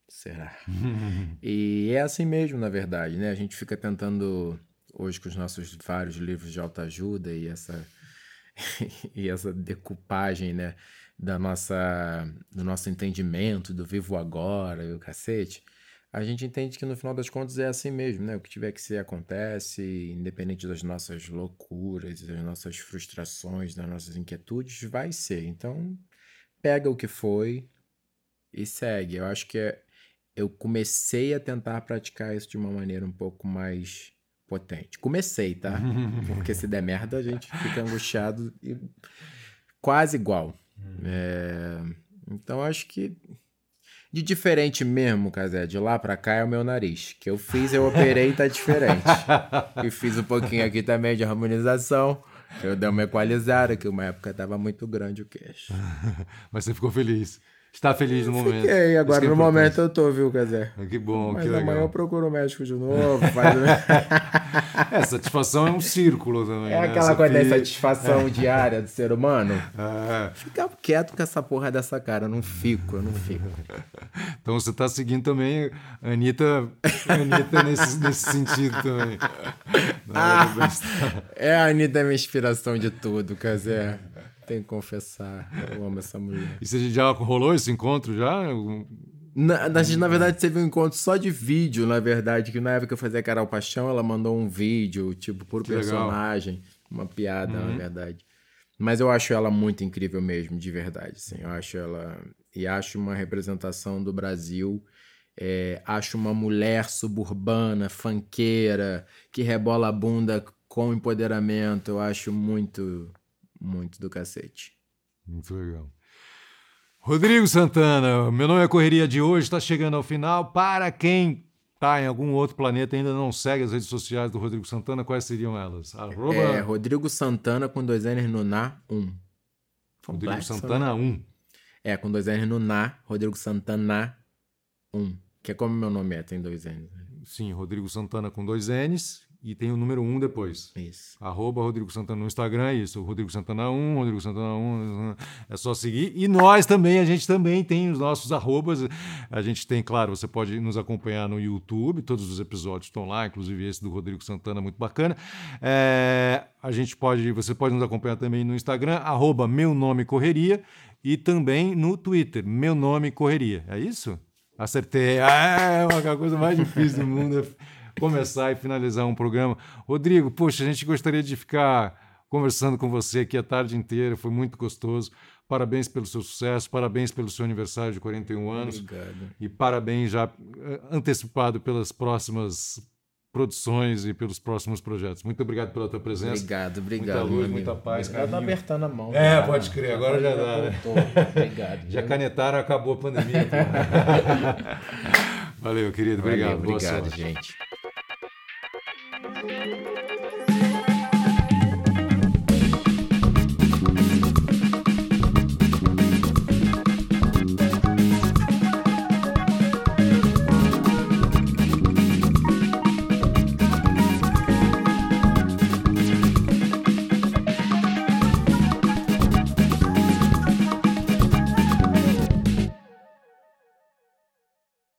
será. e é assim mesmo, na verdade, né? A gente fica tentando, hoje com os nossos vários livros de autoajuda e essa e essa decupagem, né, da nossa, do nosso entendimento, do vivo agora e o cacete, a gente entende que no final das contas é assim mesmo, né? O que tiver que ser acontece, independente das nossas loucuras, das nossas frustrações, das nossas inquietudes, vai ser. Então, pega o que foi e segue. Eu acho que é, eu comecei a tentar praticar isso de uma maneira um pouco mais potente. Comecei, tá? Porque se der merda, a gente fica angustiado e quase igual. Hum. É... Então acho que de diferente mesmo, Casé, de lá pra cá é o meu nariz. Que eu fiz, eu operei e tá diferente. e fiz um pouquinho aqui também de harmonização. Eu dei uma equalizada, que uma época tava muito grande o queixo. Mas você ficou feliz está feliz no momento. Fiquei, agora é no momento eu tô, viu, Casé? Ah, que bom, Mas que legal. amanhã eu procuro o médico de novo. Faz... é, satisfação é um círculo também. É né? aquela coisa da satisfação é. diária do ser humano. É. Fica quieto com essa porra dessa cara, eu não fico, eu não fico. Então você está seguindo também a Anitta, Anitta nesse, nesse sentido também. Ah, é a Anitta é minha inspiração de tudo, Casé. Tenho que confessar, eu amo essa mulher. E você já rolou esse encontro já? Na, na, na verdade, teve um encontro só de vídeo, na verdade, que na época que eu fazia Carol Paixão, ela mandou um vídeo, tipo, por que personagem, legal. uma piada, uhum. na verdade. Mas eu acho ela muito incrível mesmo, de verdade, assim. Eu acho ela... E acho uma representação do Brasil... É, acho uma mulher suburbana, fanqueira, que rebola a bunda com empoderamento. Eu acho muito muito do cacete. Muito legal. Rodrigo Santana, meu nome é Correria de hoje, está chegando ao final. Para quem está em algum outro planeta e ainda não segue as redes sociais do Rodrigo Santana, quais seriam elas? Arroba... É, Rodrigo Santana com dois N's no Na 1. Um. Rodrigo Santana 1. Um. É, com dois N's no Na, Rodrigo Santana 1. Que é como meu nome é, tem dois N's. Sim, Rodrigo Santana com dois N's e tem o número 1 um depois. Isso. Arroba Rodrigo Santana no Instagram, é isso. Rodrigo Santana 1, Rodrigo Santana 1, é só seguir. E nós também, a gente também tem os nossos arrobas. A gente tem, claro, você pode nos acompanhar no YouTube, todos os episódios estão lá, inclusive esse do Rodrigo Santana, muito bacana. É, a gente pode, você pode nos acompanhar também no Instagram, arroba Meu Nome Correria, e também no Twitter, Meu Nome Correria. É isso? Acertei. Ah, é a coisa mais difícil do mundo. Começar e finalizar um programa. Rodrigo, poxa, a gente gostaria de ficar conversando com você aqui a tarde inteira, foi muito gostoso. Parabéns pelo seu sucesso, parabéns pelo seu aniversário de 41 anos. Obrigado. E parabéns já eh, antecipado pelas próximas produções e pelos próximos projetos. Muito obrigado pela tua presença. Obrigado, obrigado. Muita luz, muita paz. Já tá apertando a mão. É, pode crer, agora, já dá. Né? Obrigado. Já canetaram, acabou a pandemia. Valeu, querido. Obrigado. Valeu, obrigado, gente. Thank you.